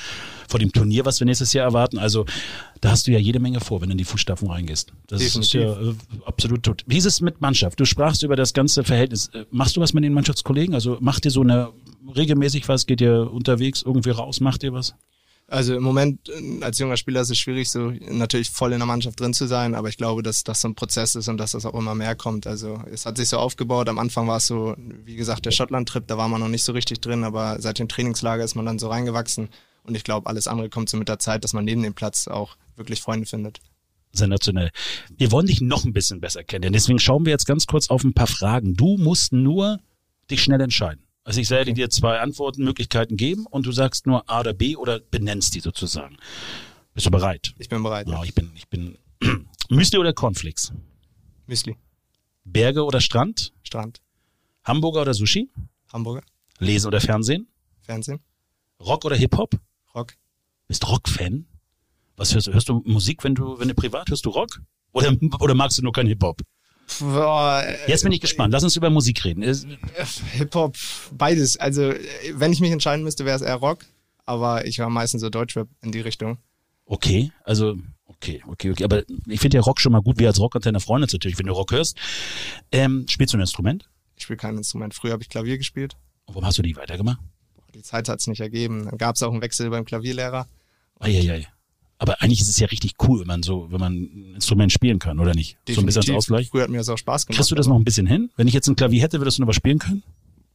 von dem Turnier, was wir nächstes Jahr erwarten. Also da hast du ja jede Menge vor, wenn du in die Fußstapfen reingehst. Das ist ja äh, absolut tot. Wie ist es mit Mannschaft? Du sprachst über das ganze Verhältnis. Äh, Machst du was mit den Mannschaftskollegen? Also macht ihr so eine regelmäßig was? Geht ihr unterwegs irgendwie raus? Macht ihr was? Also im Moment äh, als junger Spieler ist es schwierig, so natürlich voll in der Mannschaft drin zu sein, aber ich glaube, dass das so ein Prozess ist und dass das auch immer mehr kommt. Also es hat sich so aufgebaut. Am Anfang war es so, wie gesagt, der Schottland-Trip, da war man noch nicht so richtig drin, aber seit dem Trainingslager ist man dann so reingewachsen Und ich glaube, alles andere kommt so mit der Zeit, dass man neben dem Platz auch wirklich Freunde findet. Sensationell. Wir wollen dich noch ein bisschen besser kennen. Deswegen schauen wir jetzt ganz kurz auf ein paar Fragen. Du musst nur dich schnell entscheiden. Also ich werde dir zwei Antwortmöglichkeiten geben und du sagst nur A oder B oder benennst die sozusagen. Bist du bereit? Ich bin bereit. Ja, ich bin, ich bin. Müsli oder Cornflakes? Müsli, Berge oder Strand? Strand, Hamburger oder Sushi? Hamburger, Lesen oder Fernsehen? Fernsehen, Rock oder Hip-Hop? Rock. Bist Rock-Fan? Was hörst du? Hörst du Musik, wenn du, wenn du privat hörst du Rock? Oder, oder magst du nur kein Hip-Hop? Äh, Jetzt bin ich gespannt. Lass uns über Musik reden. Es- Hip-Hop, beides. Also, äh, wenn ich mich entscheiden müsste, wäre es eher Rock. Aber ich höre meistens so Deutschrap in die Richtung. Okay, also okay, okay, okay. Aber ich finde ja Rock schon mal gut, wie als Rockantenne Freunde natürlich, wenn du Rock hörst. Ähm, spielst du ein Instrument? Ich spiele kein Instrument. Früher habe ich Klavier gespielt. Warum hast du die weitergemacht? Die Zeit hat es nicht ergeben. Dann gab es auch einen Wechsel beim Klavierlehrer. Eieiei. Aber eigentlich ist es ja richtig cool, wenn man so, wenn man ein Instrument spielen kann, oder nicht? So ein bisschen als Ausgleich. Früher hat mir das auch Spaß gemacht. Kriegst du das noch ein bisschen hin? Wenn ich jetzt ein Klavier hätte, würdest du noch was spielen können?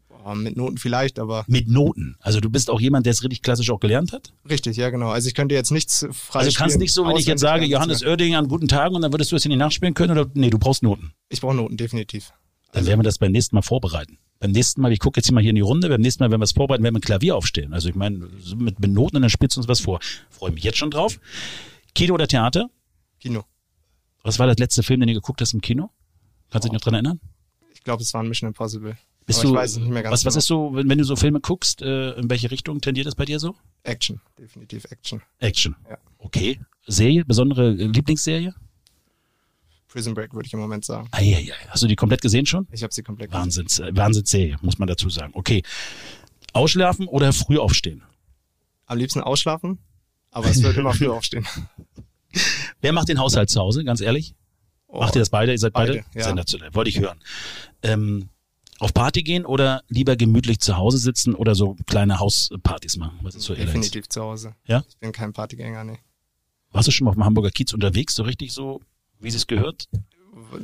Boah, mit Noten vielleicht, aber Mit Noten. Also du bist auch jemand, der es richtig klassisch auch gelernt hat? richtig, ja genau. Also ich könnte jetzt nichts frei Also du kannst nicht so, wenn ich jetzt sage, Johannes. Oerding an guten Tagen und dann würdest du es hier nicht nachspielen können oder nee, du brauchst Noten. Ich brauche Noten, definitiv. Dann werden wir das beim nächsten Mal vorbereiten. Beim nächsten Mal, ich gucke jetzt hier mal hier in die Runde, beim nächsten Mal, wenn wir es vorbereiten, werden wir ein Klavier aufstellen. Also ich meine, mit, mit Noten und dann spielst du uns was vor. Freue mich jetzt schon drauf. Kino oder Theater? Kino. Was war das letzte Film, den du geguckt hast im Kino? Kannst du dich noch dran erinnern? Ich glaube, es war ein Mission Impossible. Bist aber du, ich weiß es nicht mehr ganz was, was genau. ist so, wenn, wenn du so Filme guckst, äh, in welche Richtung tendiert das bei dir so? Action, definitiv Action. Action. Ja. Okay. Serie, besondere äh, Lieblingsserie? Prison Break würde ich im Moment sagen. Eieiei. Hast du die komplett gesehen schon? Ich habe sie komplett gesehen. Wahnsinns, äh, Wahnsinnsserie, muss man dazu sagen. Okay. Ausschlafen oder früh aufstehen? Am liebsten ausschlafen, aber es wird immer früh aufstehen. Wer macht den Haushalt zu Hause, ganz ehrlich? Oh, Macht ihr das beide? Ihr seid beide? Beide, ja. Sensationell. Wollte ich hören. Ähm, auf Party gehen oder lieber gemütlich zu Hause sitzen oder so kleine Hauspartys machen? Was ist so? Definitiv zu Hause. Ja? Ich bin kein Partygänger, nee. Warst du schon mal auf dem Hamburger Kiez unterwegs, so richtig so, wie es gehört?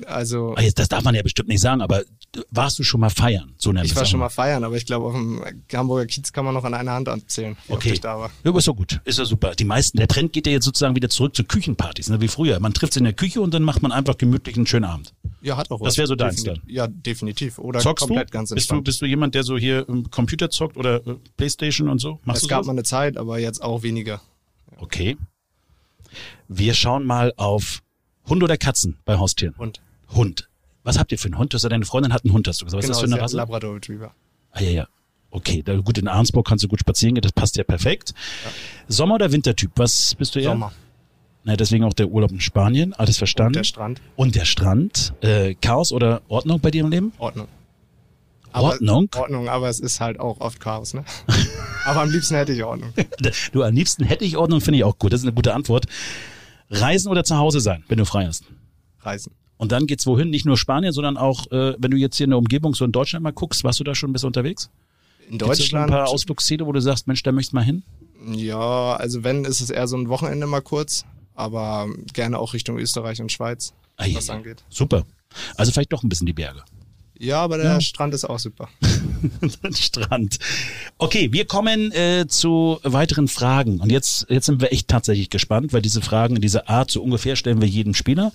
Also Ah, das darf man ja bestimmt nicht sagen, aber warst du schon mal feiern? So ich war schon mal feiern, aber ich glaube, auf dem Hamburger Kiez kann man noch an einer Hand anzählen, Okay. ich da war. Ja, aber ist doch gut. Ist ja super. Die meisten, der Trend geht ja jetzt sozusagen wieder zurück zu Küchenpartys, ne, wie früher. Man trifft sich in der Küche und dann macht man einfach gemütlich einen schönen Abend. Ja, hat auch Das was. wär so deins Defini- Ja, definitiv. Oder Zockst komplett du? ganz Bist du, entspannt. bist du jemand, der so hier im Computer zockt oder äh, Playstation und so? Machst es du gab mal eine Zeit, aber jetzt auch weniger. Okay. Wir schauen mal auf Hund oder Katzen bei Haustieren. Und Hund. Was habt ihr für einen Hund? Du hast ja deine Freundin hat einen Hund, hast du gesagt. Was ist das für eine Rasse? Labrador Retriever. Ah, ja, ja. Okay, da, gut, in Arnsburg kannst du gut spazieren gehen, das passt ja perfekt. Sommer- oder Wintertyp? Was bist du eher? Sommer. Na, deswegen auch der Urlaub in Spanien, alles verstanden. Der Strand. Und der Strand. Äh, Chaos oder Ordnung bei dir im Leben? Ordnung. Ordnung? Ordnung, aber es ist halt auch oft Chaos, ne? aber am liebsten hätte ich Ordnung. Du, am liebsten hätte ich Ordnung, finde ich auch gut. Das ist eine gute Antwort. Reisen oder zu Hause sein, wenn du frei hast? Reisen. Und dann geht's wohin? Nicht nur Spanien, sondern auch, äh, wenn du jetzt hier in der Umgebung so in Deutschland mal guckst, warst du da schon ein bisschen unterwegs? In Gibt's Deutschland. ein paar Ausflugsziele, wo du sagst, Mensch, da möchtest du mal hin? Ja, also wenn, ist es eher so ein Wochenende mal kurz, aber gerne auch Richtung Österreich und Schweiz, Ah, was ja. angeht. Super. Also vielleicht doch ein bisschen die Berge. Ja, aber der Ja. Strand ist auch super. Strand. Okay, wir kommen äh, zu weiteren Fragen. Und jetzt, jetzt sind wir echt tatsächlich gespannt, weil diese Fragen in dieser Art so ungefähr stellen wir jedem Spieler,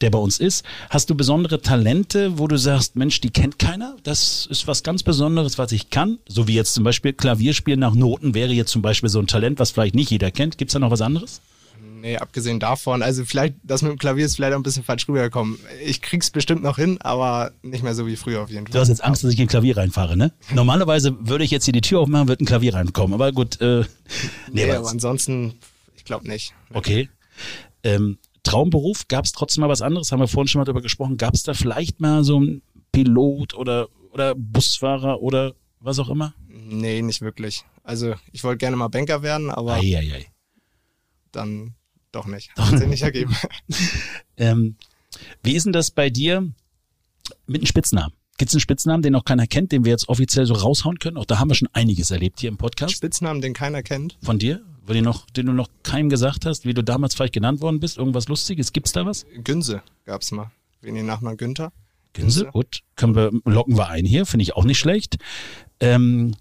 der bei uns ist. Hast du besondere Talente, wo du sagst, Mensch, die kennt keiner? Das ist was ganz Besonderes, was ich kann. So wie jetzt zum Beispiel Klavierspielen nach Noten wäre jetzt zum Beispiel so ein Talent, was vielleicht nicht jeder kennt. Gibt's da noch was anderes? Nee, abgesehen davon, also vielleicht, das mit dem Klavier ist vielleicht auch ein bisschen falsch rübergekommen. Ich krieg's bestimmt noch hin, aber nicht mehr so wie früher auf jeden Du Fall. hast jetzt Angst, dass ich in ein Klavier reinfahre, ne? Normalerweise würde ich jetzt hier die Tür aufmachen, wird ein Klavier reinkommen. Aber gut, äh, nee, Nee, aber ansonsten, ich glaube nicht. Okay. Ähm, Traumberuf, gab es trotzdem mal was anderes? Haben wir vorhin schon mal darüber gesprochen. Gab es da vielleicht mal so einen Pilot oder, oder Busfahrer oder was auch immer? Nee, nicht wirklich. Also ich wollte gerne mal Banker werden, aber Eieiei. dann doch nicht. Hat sich nicht ergeben. Ähm, wie ist denn das bei dir mit einem Spitznamen? Gibt es einen Spitznamen, den noch keiner kennt, den wir jetzt offiziell so raushauen können? Auch da haben wir schon einiges erlebt hier im Podcast. Spitznamen, den keiner kennt. Von dir? Den, noch, den du noch keinem gesagt hast, wie du damals vielleicht genannt worden bist? Irgendwas Lustiges? Gibt's da was? Günse gab's mal. Wegen den Nachnamen Günther. Gänse, gut. Können wir, locken wir ein hier, finde ich auch nicht schlecht. Ähm,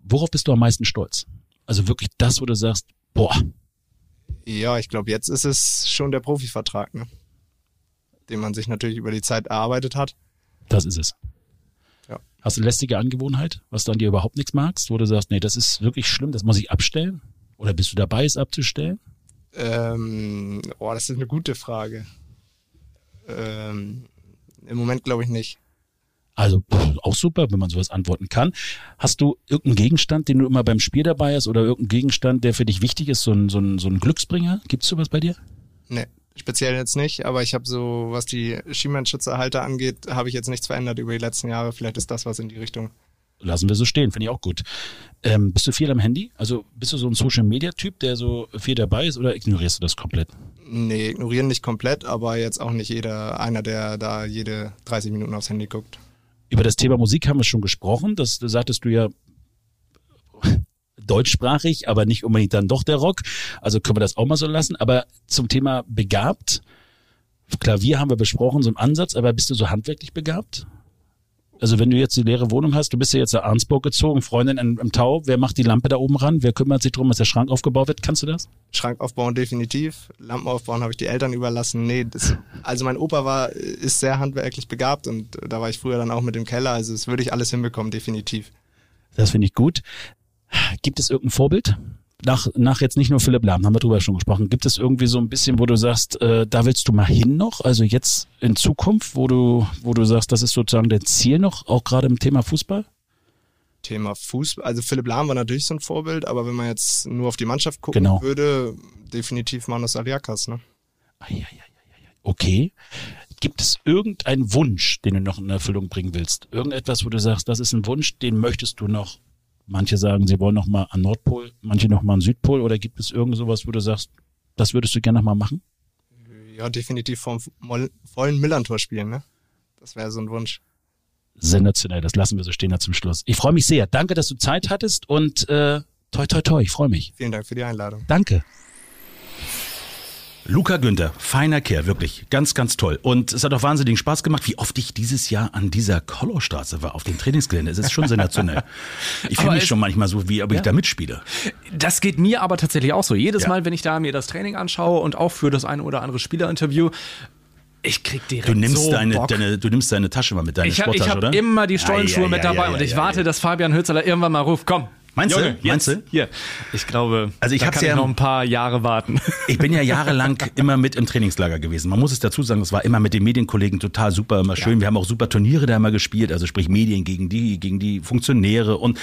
worauf bist du am meisten stolz? Also wirklich das, wo du sagst, boah. Ja, ich glaube, jetzt ist es schon der Profivertrag, ne? den man sich natürlich über die Zeit erarbeitet hat. Das ist es. Ja. Hast du eine lästige Angewohnheit, was du an dir überhaupt nichts magst, wo du sagst, nee, das ist wirklich schlimm, das muss ich abstellen? Oder bist du dabei, es abzustellen? Ähm, oh, das ist eine gute Frage. Ähm, Im Moment glaube ich nicht. Also pff, auch super, wenn man sowas antworten kann. Hast du irgendeinen Gegenstand, den du immer beim Spiel dabei hast oder irgendeinen Gegenstand, der für dich wichtig ist, so ein, so ein, so ein Glücksbringer? Gibt es sowas bei dir? Nee, speziell jetzt nicht, aber ich habe so, was die Schienbeinschutzerhalter angeht, habe ich jetzt nichts verändert über die letzten Jahre. Vielleicht ist das was in die Richtung. Lassen wir so stehen, finde ich auch gut. Ähm, bist du viel am Handy? Also bist du so ein Social-Media-Typ, der so viel dabei ist oder ignorierst du das komplett? Nee, ignorieren nicht komplett, aber jetzt auch nicht jeder, einer, der da jede 30 Minuten aufs Handy guckt. Über das Thema Musik haben wir schon gesprochen. Das, sagtest du ja deutschsprachig, aber nicht unbedingt dann doch der Rock. Also können wir das auch mal so lassen. Aber zum Thema begabt, Klavier haben wir besprochen, so ein Ansatz, aber bist du so handwerklich begabt? Also wenn du jetzt die leere Wohnung hast, du bist ja jetzt nach Arnsburg gezogen, Freundin im, im Tau, wer macht die Lampe da oben ran? Wer kümmert sich darum, dass der Schrank aufgebaut wird? Kannst du das? Schrank aufbauen definitiv. Lampen aufbauen habe ich die Eltern überlassen. Nee, das, also mein Opa war, ist sehr handwerklich begabt und da war ich früher dann auch mit im Keller. Also das würde ich alles hinbekommen, definitiv. Das finde ich gut. Gibt es irgendein Vorbild? Nach, nach jetzt nicht nur Philipp Lahm, haben wir drüber schon gesprochen. Gibt es irgendwie so ein bisschen, wo du sagst, äh, da willst du mal hin noch? Also jetzt in Zukunft, wo du, wo du sagst, das ist sozusagen dein Ziel noch, auch gerade im Thema Fußball? Thema Fußball. Also Philipp Lahm war natürlich so ein Vorbild, aber wenn man jetzt nur auf die Mannschaft gucken Genau. würde, definitiv Manos Aliakas, ne? Okay. Gibt es irgendeinen Wunsch, den du noch in Erfüllung bringen willst? Irgendetwas, wo du sagst, das ist ein Wunsch, den möchtest du noch? Manche sagen, sie wollen noch mal an Nordpol, manche noch mal an Südpol. Oder gibt es irgend sowas, wo du sagst, das würdest du gerne noch mal machen? Ja, definitiv vom vollen Millantor spielen, ne? Das wäre so ein Wunsch. Sensationell, das lassen wir so stehen da zum Schluss. Ich freue mich sehr. Danke, dass du Zeit hattest und äh, toi toi toi, ich freue mich. Vielen Dank für die Einladung. Danke. Luca Günther, feiner Kerl, wirklich. Ganz, ganz toll. Und es hat auch wahnsinnigen Spaß gemacht, wie oft ich dieses Jahr an dieser Kollaustraße war, auf dem Trainingsgelände. Es ist schon sensationell. Ich fühle mich es- schon manchmal so, wie ob ich da mitspiele. Das geht mir aber tatsächlich auch so. Jedes Ja. Mal, wenn ich da mir das Training anschaue und auch für das eine oder andere Spielerinterview, ich krieg direkt Du nimmst, so deine, Bock. deine, du nimmst deine Tasche mal mit, deine ich habe Sporttasche, hab oder? immer die Stollenschuhe Ah, ja, mit ja, dabei ja, und ich ja, warte, ja. dass Fabian Hützeler irgendwann mal ruft, komm. Meinst du? Junge, Meinst jetzt du? Hier. Ich glaube, Also ich da kann ja- ich noch ein paar Jahre warten. Ich bin ja jahrelang immer mit im Trainingslager gewesen. Man muss es dazu sagen, es war immer mit den Medienkollegen total super, immer schön. Wir haben auch super Turniere da immer gespielt, also sprich Medien gegen die, gegen die Funktionäre und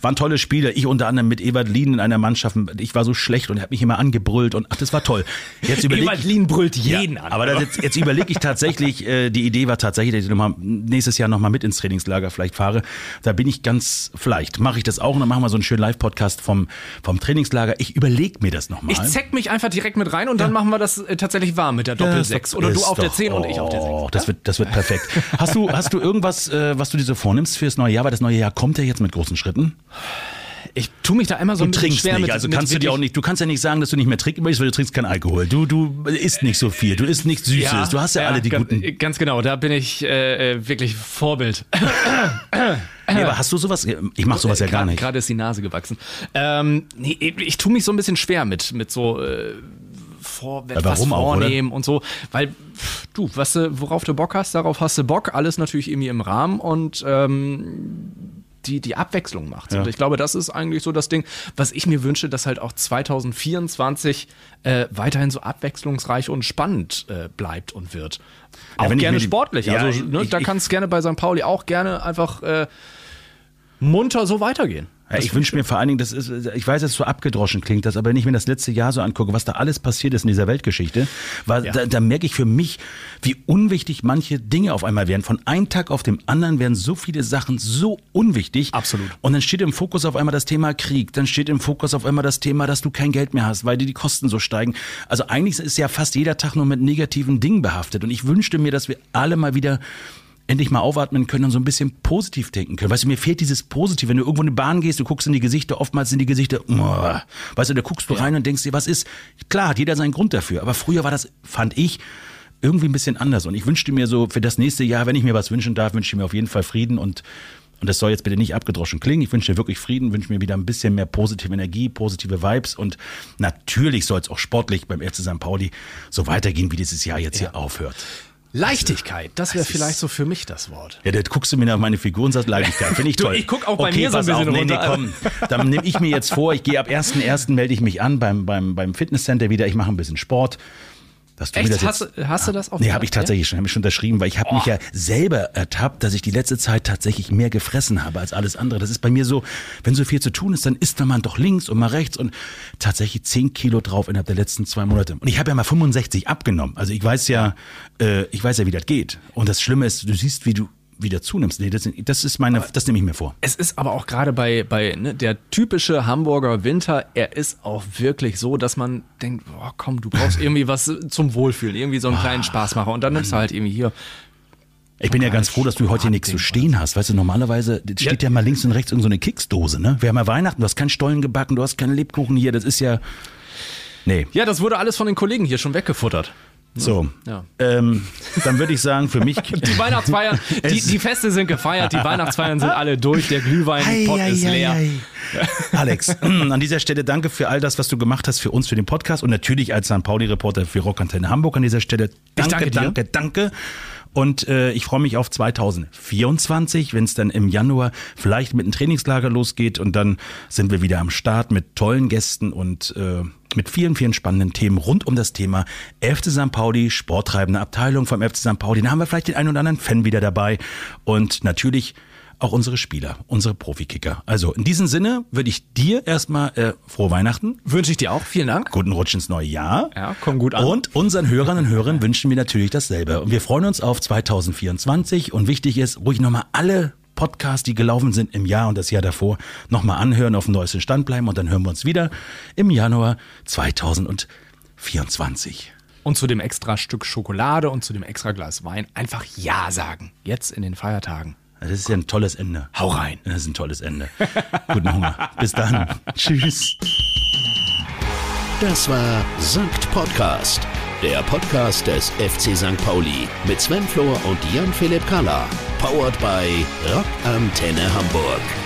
waren tolle Spiele. Ich unter anderem mit Ewald Lien in einer Mannschaft. Ich war so schlecht und er hat mich immer angebrüllt und ach, das war toll. Jetzt überleg, Ewald Lien brüllt jeden ja, an. Aber jetzt, jetzt überlege ich tatsächlich, äh, die Idee war tatsächlich, dass ich noch mal, nächstes Jahr nochmal mit ins Trainingslager vielleicht fahre. Da bin ich ganz, vielleicht mache ich das auch und dann machen wir so einen schönen Live-Podcast vom, vom Trainingslager. Ich überlege mir das nochmal. Ich zeck mich einfach direkt mit rein und dann machen wir das äh, tatsächlich warm mit der Doppel ist 6. doch- Oder du auf der doch- 10 und ich auf der 6. Oh, das wird, das wird perfekt. Hast du, hast du irgendwas, äh, was du dir so vornimmst fürs neue Jahr? Weil das neue Jahr kommt ja jetzt mit großen Schritten. Ich tue mich da immer so Du ein bisschen trinkst schwer nicht, mit also mit kannst du dir auch nicht, du kannst ja nicht sagen, dass du nicht mehr trinken möchtest, weil du trinkst keinen Alkohol. Du, du isst nicht so viel, du isst nichts Süßes, du hast ja, alle die ganz, guten. Ganz genau, da bin ich äh, äh, wirklich Vorbild. Nee, aber hast du sowas? Ich mach sowas ja gar nicht. Gerade ist die Nase gewachsen. Ähm, nee, ich tue mich so ein bisschen schwer mit, mit so äh, vor, etwas warum auch, vornehmen und so, weil du, was worauf du Bock hast, darauf hast du Bock, alles natürlich irgendwie im Rahmen und ähm, die, die Abwechslung macht. Ja. Und ich glaube, das ist eigentlich so das Ding, was ich mir wünsche, dass halt auch 2024 äh, weiterhin so abwechslungsreich und spannend äh, bleibt und wird. Auch ich gerne die- sportlich. Ja, also ne, ich- da kann es gerne bei St. Pauli auch gerne einfach äh, munter so weitergehen. Ja, ich wünsche mir vor allen Dingen, das ist, ich weiß, dass es so abgedroschen klingt, das, aber wenn ich mir das letzte Jahr so angucke, was da alles passiert ist in dieser Weltgeschichte, war, da, da merke ich für mich, wie unwichtig manche Dinge auf einmal werden. Von einem Tag auf dem anderen werden so viele Sachen so unwichtig. Absolut. Und dann steht im Fokus auf einmal das Thema Krieg, dann steht im Fokus auf einmal das Thema, dass du kein Geld mehr hast, weil dir die Kosten so steigen. Also eigentlich ist ja fast jeder Tag nur mit negativen Dingen behaftet. Und ich wünschte mir, dass wir alle mal wieder endlich mal aufatmen können und so ein bisschen positiv denken können. Weißt du, mir fehlt dieses Positive. Wenn du irgendwo in die Bahn gehst, du guckst in die Gesichter, oftmals sind die Gesichter, uah. weißt du, da guckst du rein und denkst dir, was ist? Klar, hat jeder seinen Grund dafür. Aber früher war das, fand ich, irgendwie ein bisschen anders. Und ich wünschte mir so für das nächste Jahr, wenn ich mir was wünschen darf, wünsche ich mir auf jeden Fall Frieden und und das soll jetzt bitte nicht abgedroschen klingen, ich wünsche dir wirklich Frieden, wünsche mir wieder ein bisschen mehr positive Energie, positive Vibes und natürlich soll es auch sportlich beim FC St. Pauli so weitergehen, wie dieses Jahr jetzt ja. hier aufhört. Leichtigkeit, das wäre vielleicht so für mich das Wort. Ja, da guckst du mir nach meine Figur und sagst Leichtigkeit, finde ich toll. Du, ich guck auch bei okay, mir so ein bisschen auf, nee, nee, komm, dann nehme ich mir jetzt vor, ich gehe ab 1.1. melde ich mich an beim, beim, beim Fitnesscenter wieder, ich mache ein bisschen Sport dass du Echt? das hast, jetzt, hast du das auch? Nee, habe ich tatsächlich schon, habe ich schon unterschrieben, weil ich habe oh. mich ja selber ertappt, dass ich die letzte Zeit tatsächlich mehr gefressen habe als alles andere. Das ist bei mir so, wenn so viel zu tun ist, dann isst man doch links und mal rechts und tatsächlich 10 Kilo drauf innerhalb der letzten zwei Monate. Und ich habe ja mal 65 abgenommen. Also ich weiß ja, äh, ich weiß ja, wie das geht. Und das Schlimme ist, du siehst, wie du wieder zunimmst. Nee, das, das ist meine, das nehme ich mir vor. Es ist aber auch gerade bei, bei ne, der typische Hamburger Winter, er ist auch wirklich so, dass man denkt, boah, komm, du brauchst irgendwie was zum Wohlfühlen, irgendwie so einen kleinen ah, Spaßmacher. Und dann nimmst du halt irgendwie hier ich bin ja ganz froh, dass du heute hier nichts zu stehen hast. Weißt du, normalerweise steht ja, ja mal links und rechts irgendeine so Keksdose, ne? Wir haben ja Weihnachten, du hast keinen Stollen gebacken, du hast keinen Lebkuchen hier, das ist ja. Nee. Ja, das wurde alles von den Kollegen hier schon weggefuttert. So, ja. ähm, dann würde ich sagen, für mich. Die Weihnachtsfeiern, die, die, Feste sind gefeiert, die Weihnachtsfeiern sind alle durch, der Glühweinpott ist leer. Ei, ei. Alex, an dieser Stelle danke für all das, was du gemacht hast für uns, für den Podcast und natürlich als St. Pauli-Reporter für Rockantenne Hamburg an dieser Stelle. Danke, danke, danke, danke. Und äh, ich freue mich auf 2024, wenn es dann im Januar vielleicht mit einem Trainingslager losgeht und dann sind wir wieder am Start mit tollen Gästen und äh, mit vielen, vielen spannenden Themen rund um das Thema FC St. Pauli, sporttreibende Abteilung vom FC St. Pauli. Da haben wir vielleicht den einen oder anderen Fan wieder dabei und natürlich auch unsere Spieler, unsere Profikicker. Also in diesem Sinne würde ich dir erstmal äh, frohe Weihnachten. Wünsche ich dir auch. Vielen Dank. Guten Rutsch ins neue Jahr. Ja, komm gut an. Und unseren Hörern und Hörern wünschen wir natürlich dasselbe. Und wir freuen uns auf 2024. Und wichtig ist, ruhig nochmal alle Podcasts, die gelaufen sind im Jahr und das Jahr davor, nochmal anhören, auf dem neuesten Stand bleiben und dann hören wir uns wieder im Januar 2024. Und zu dem extra Stück Schokolade und zu dem extra Glas Wein einfach Ja sagen. Jetzt in den Feiertagen. Das ist ja ein tolles Ende. Hau rein. Das ist ein tolles Ende. Guten Hunger. Bis dann. Tschüss. Das war Sankt Podcast, der Podcast des FC St. Pauli mit Sven Flor und Jan Philipp Kalla. Powered by Rock Antenne Hamburg.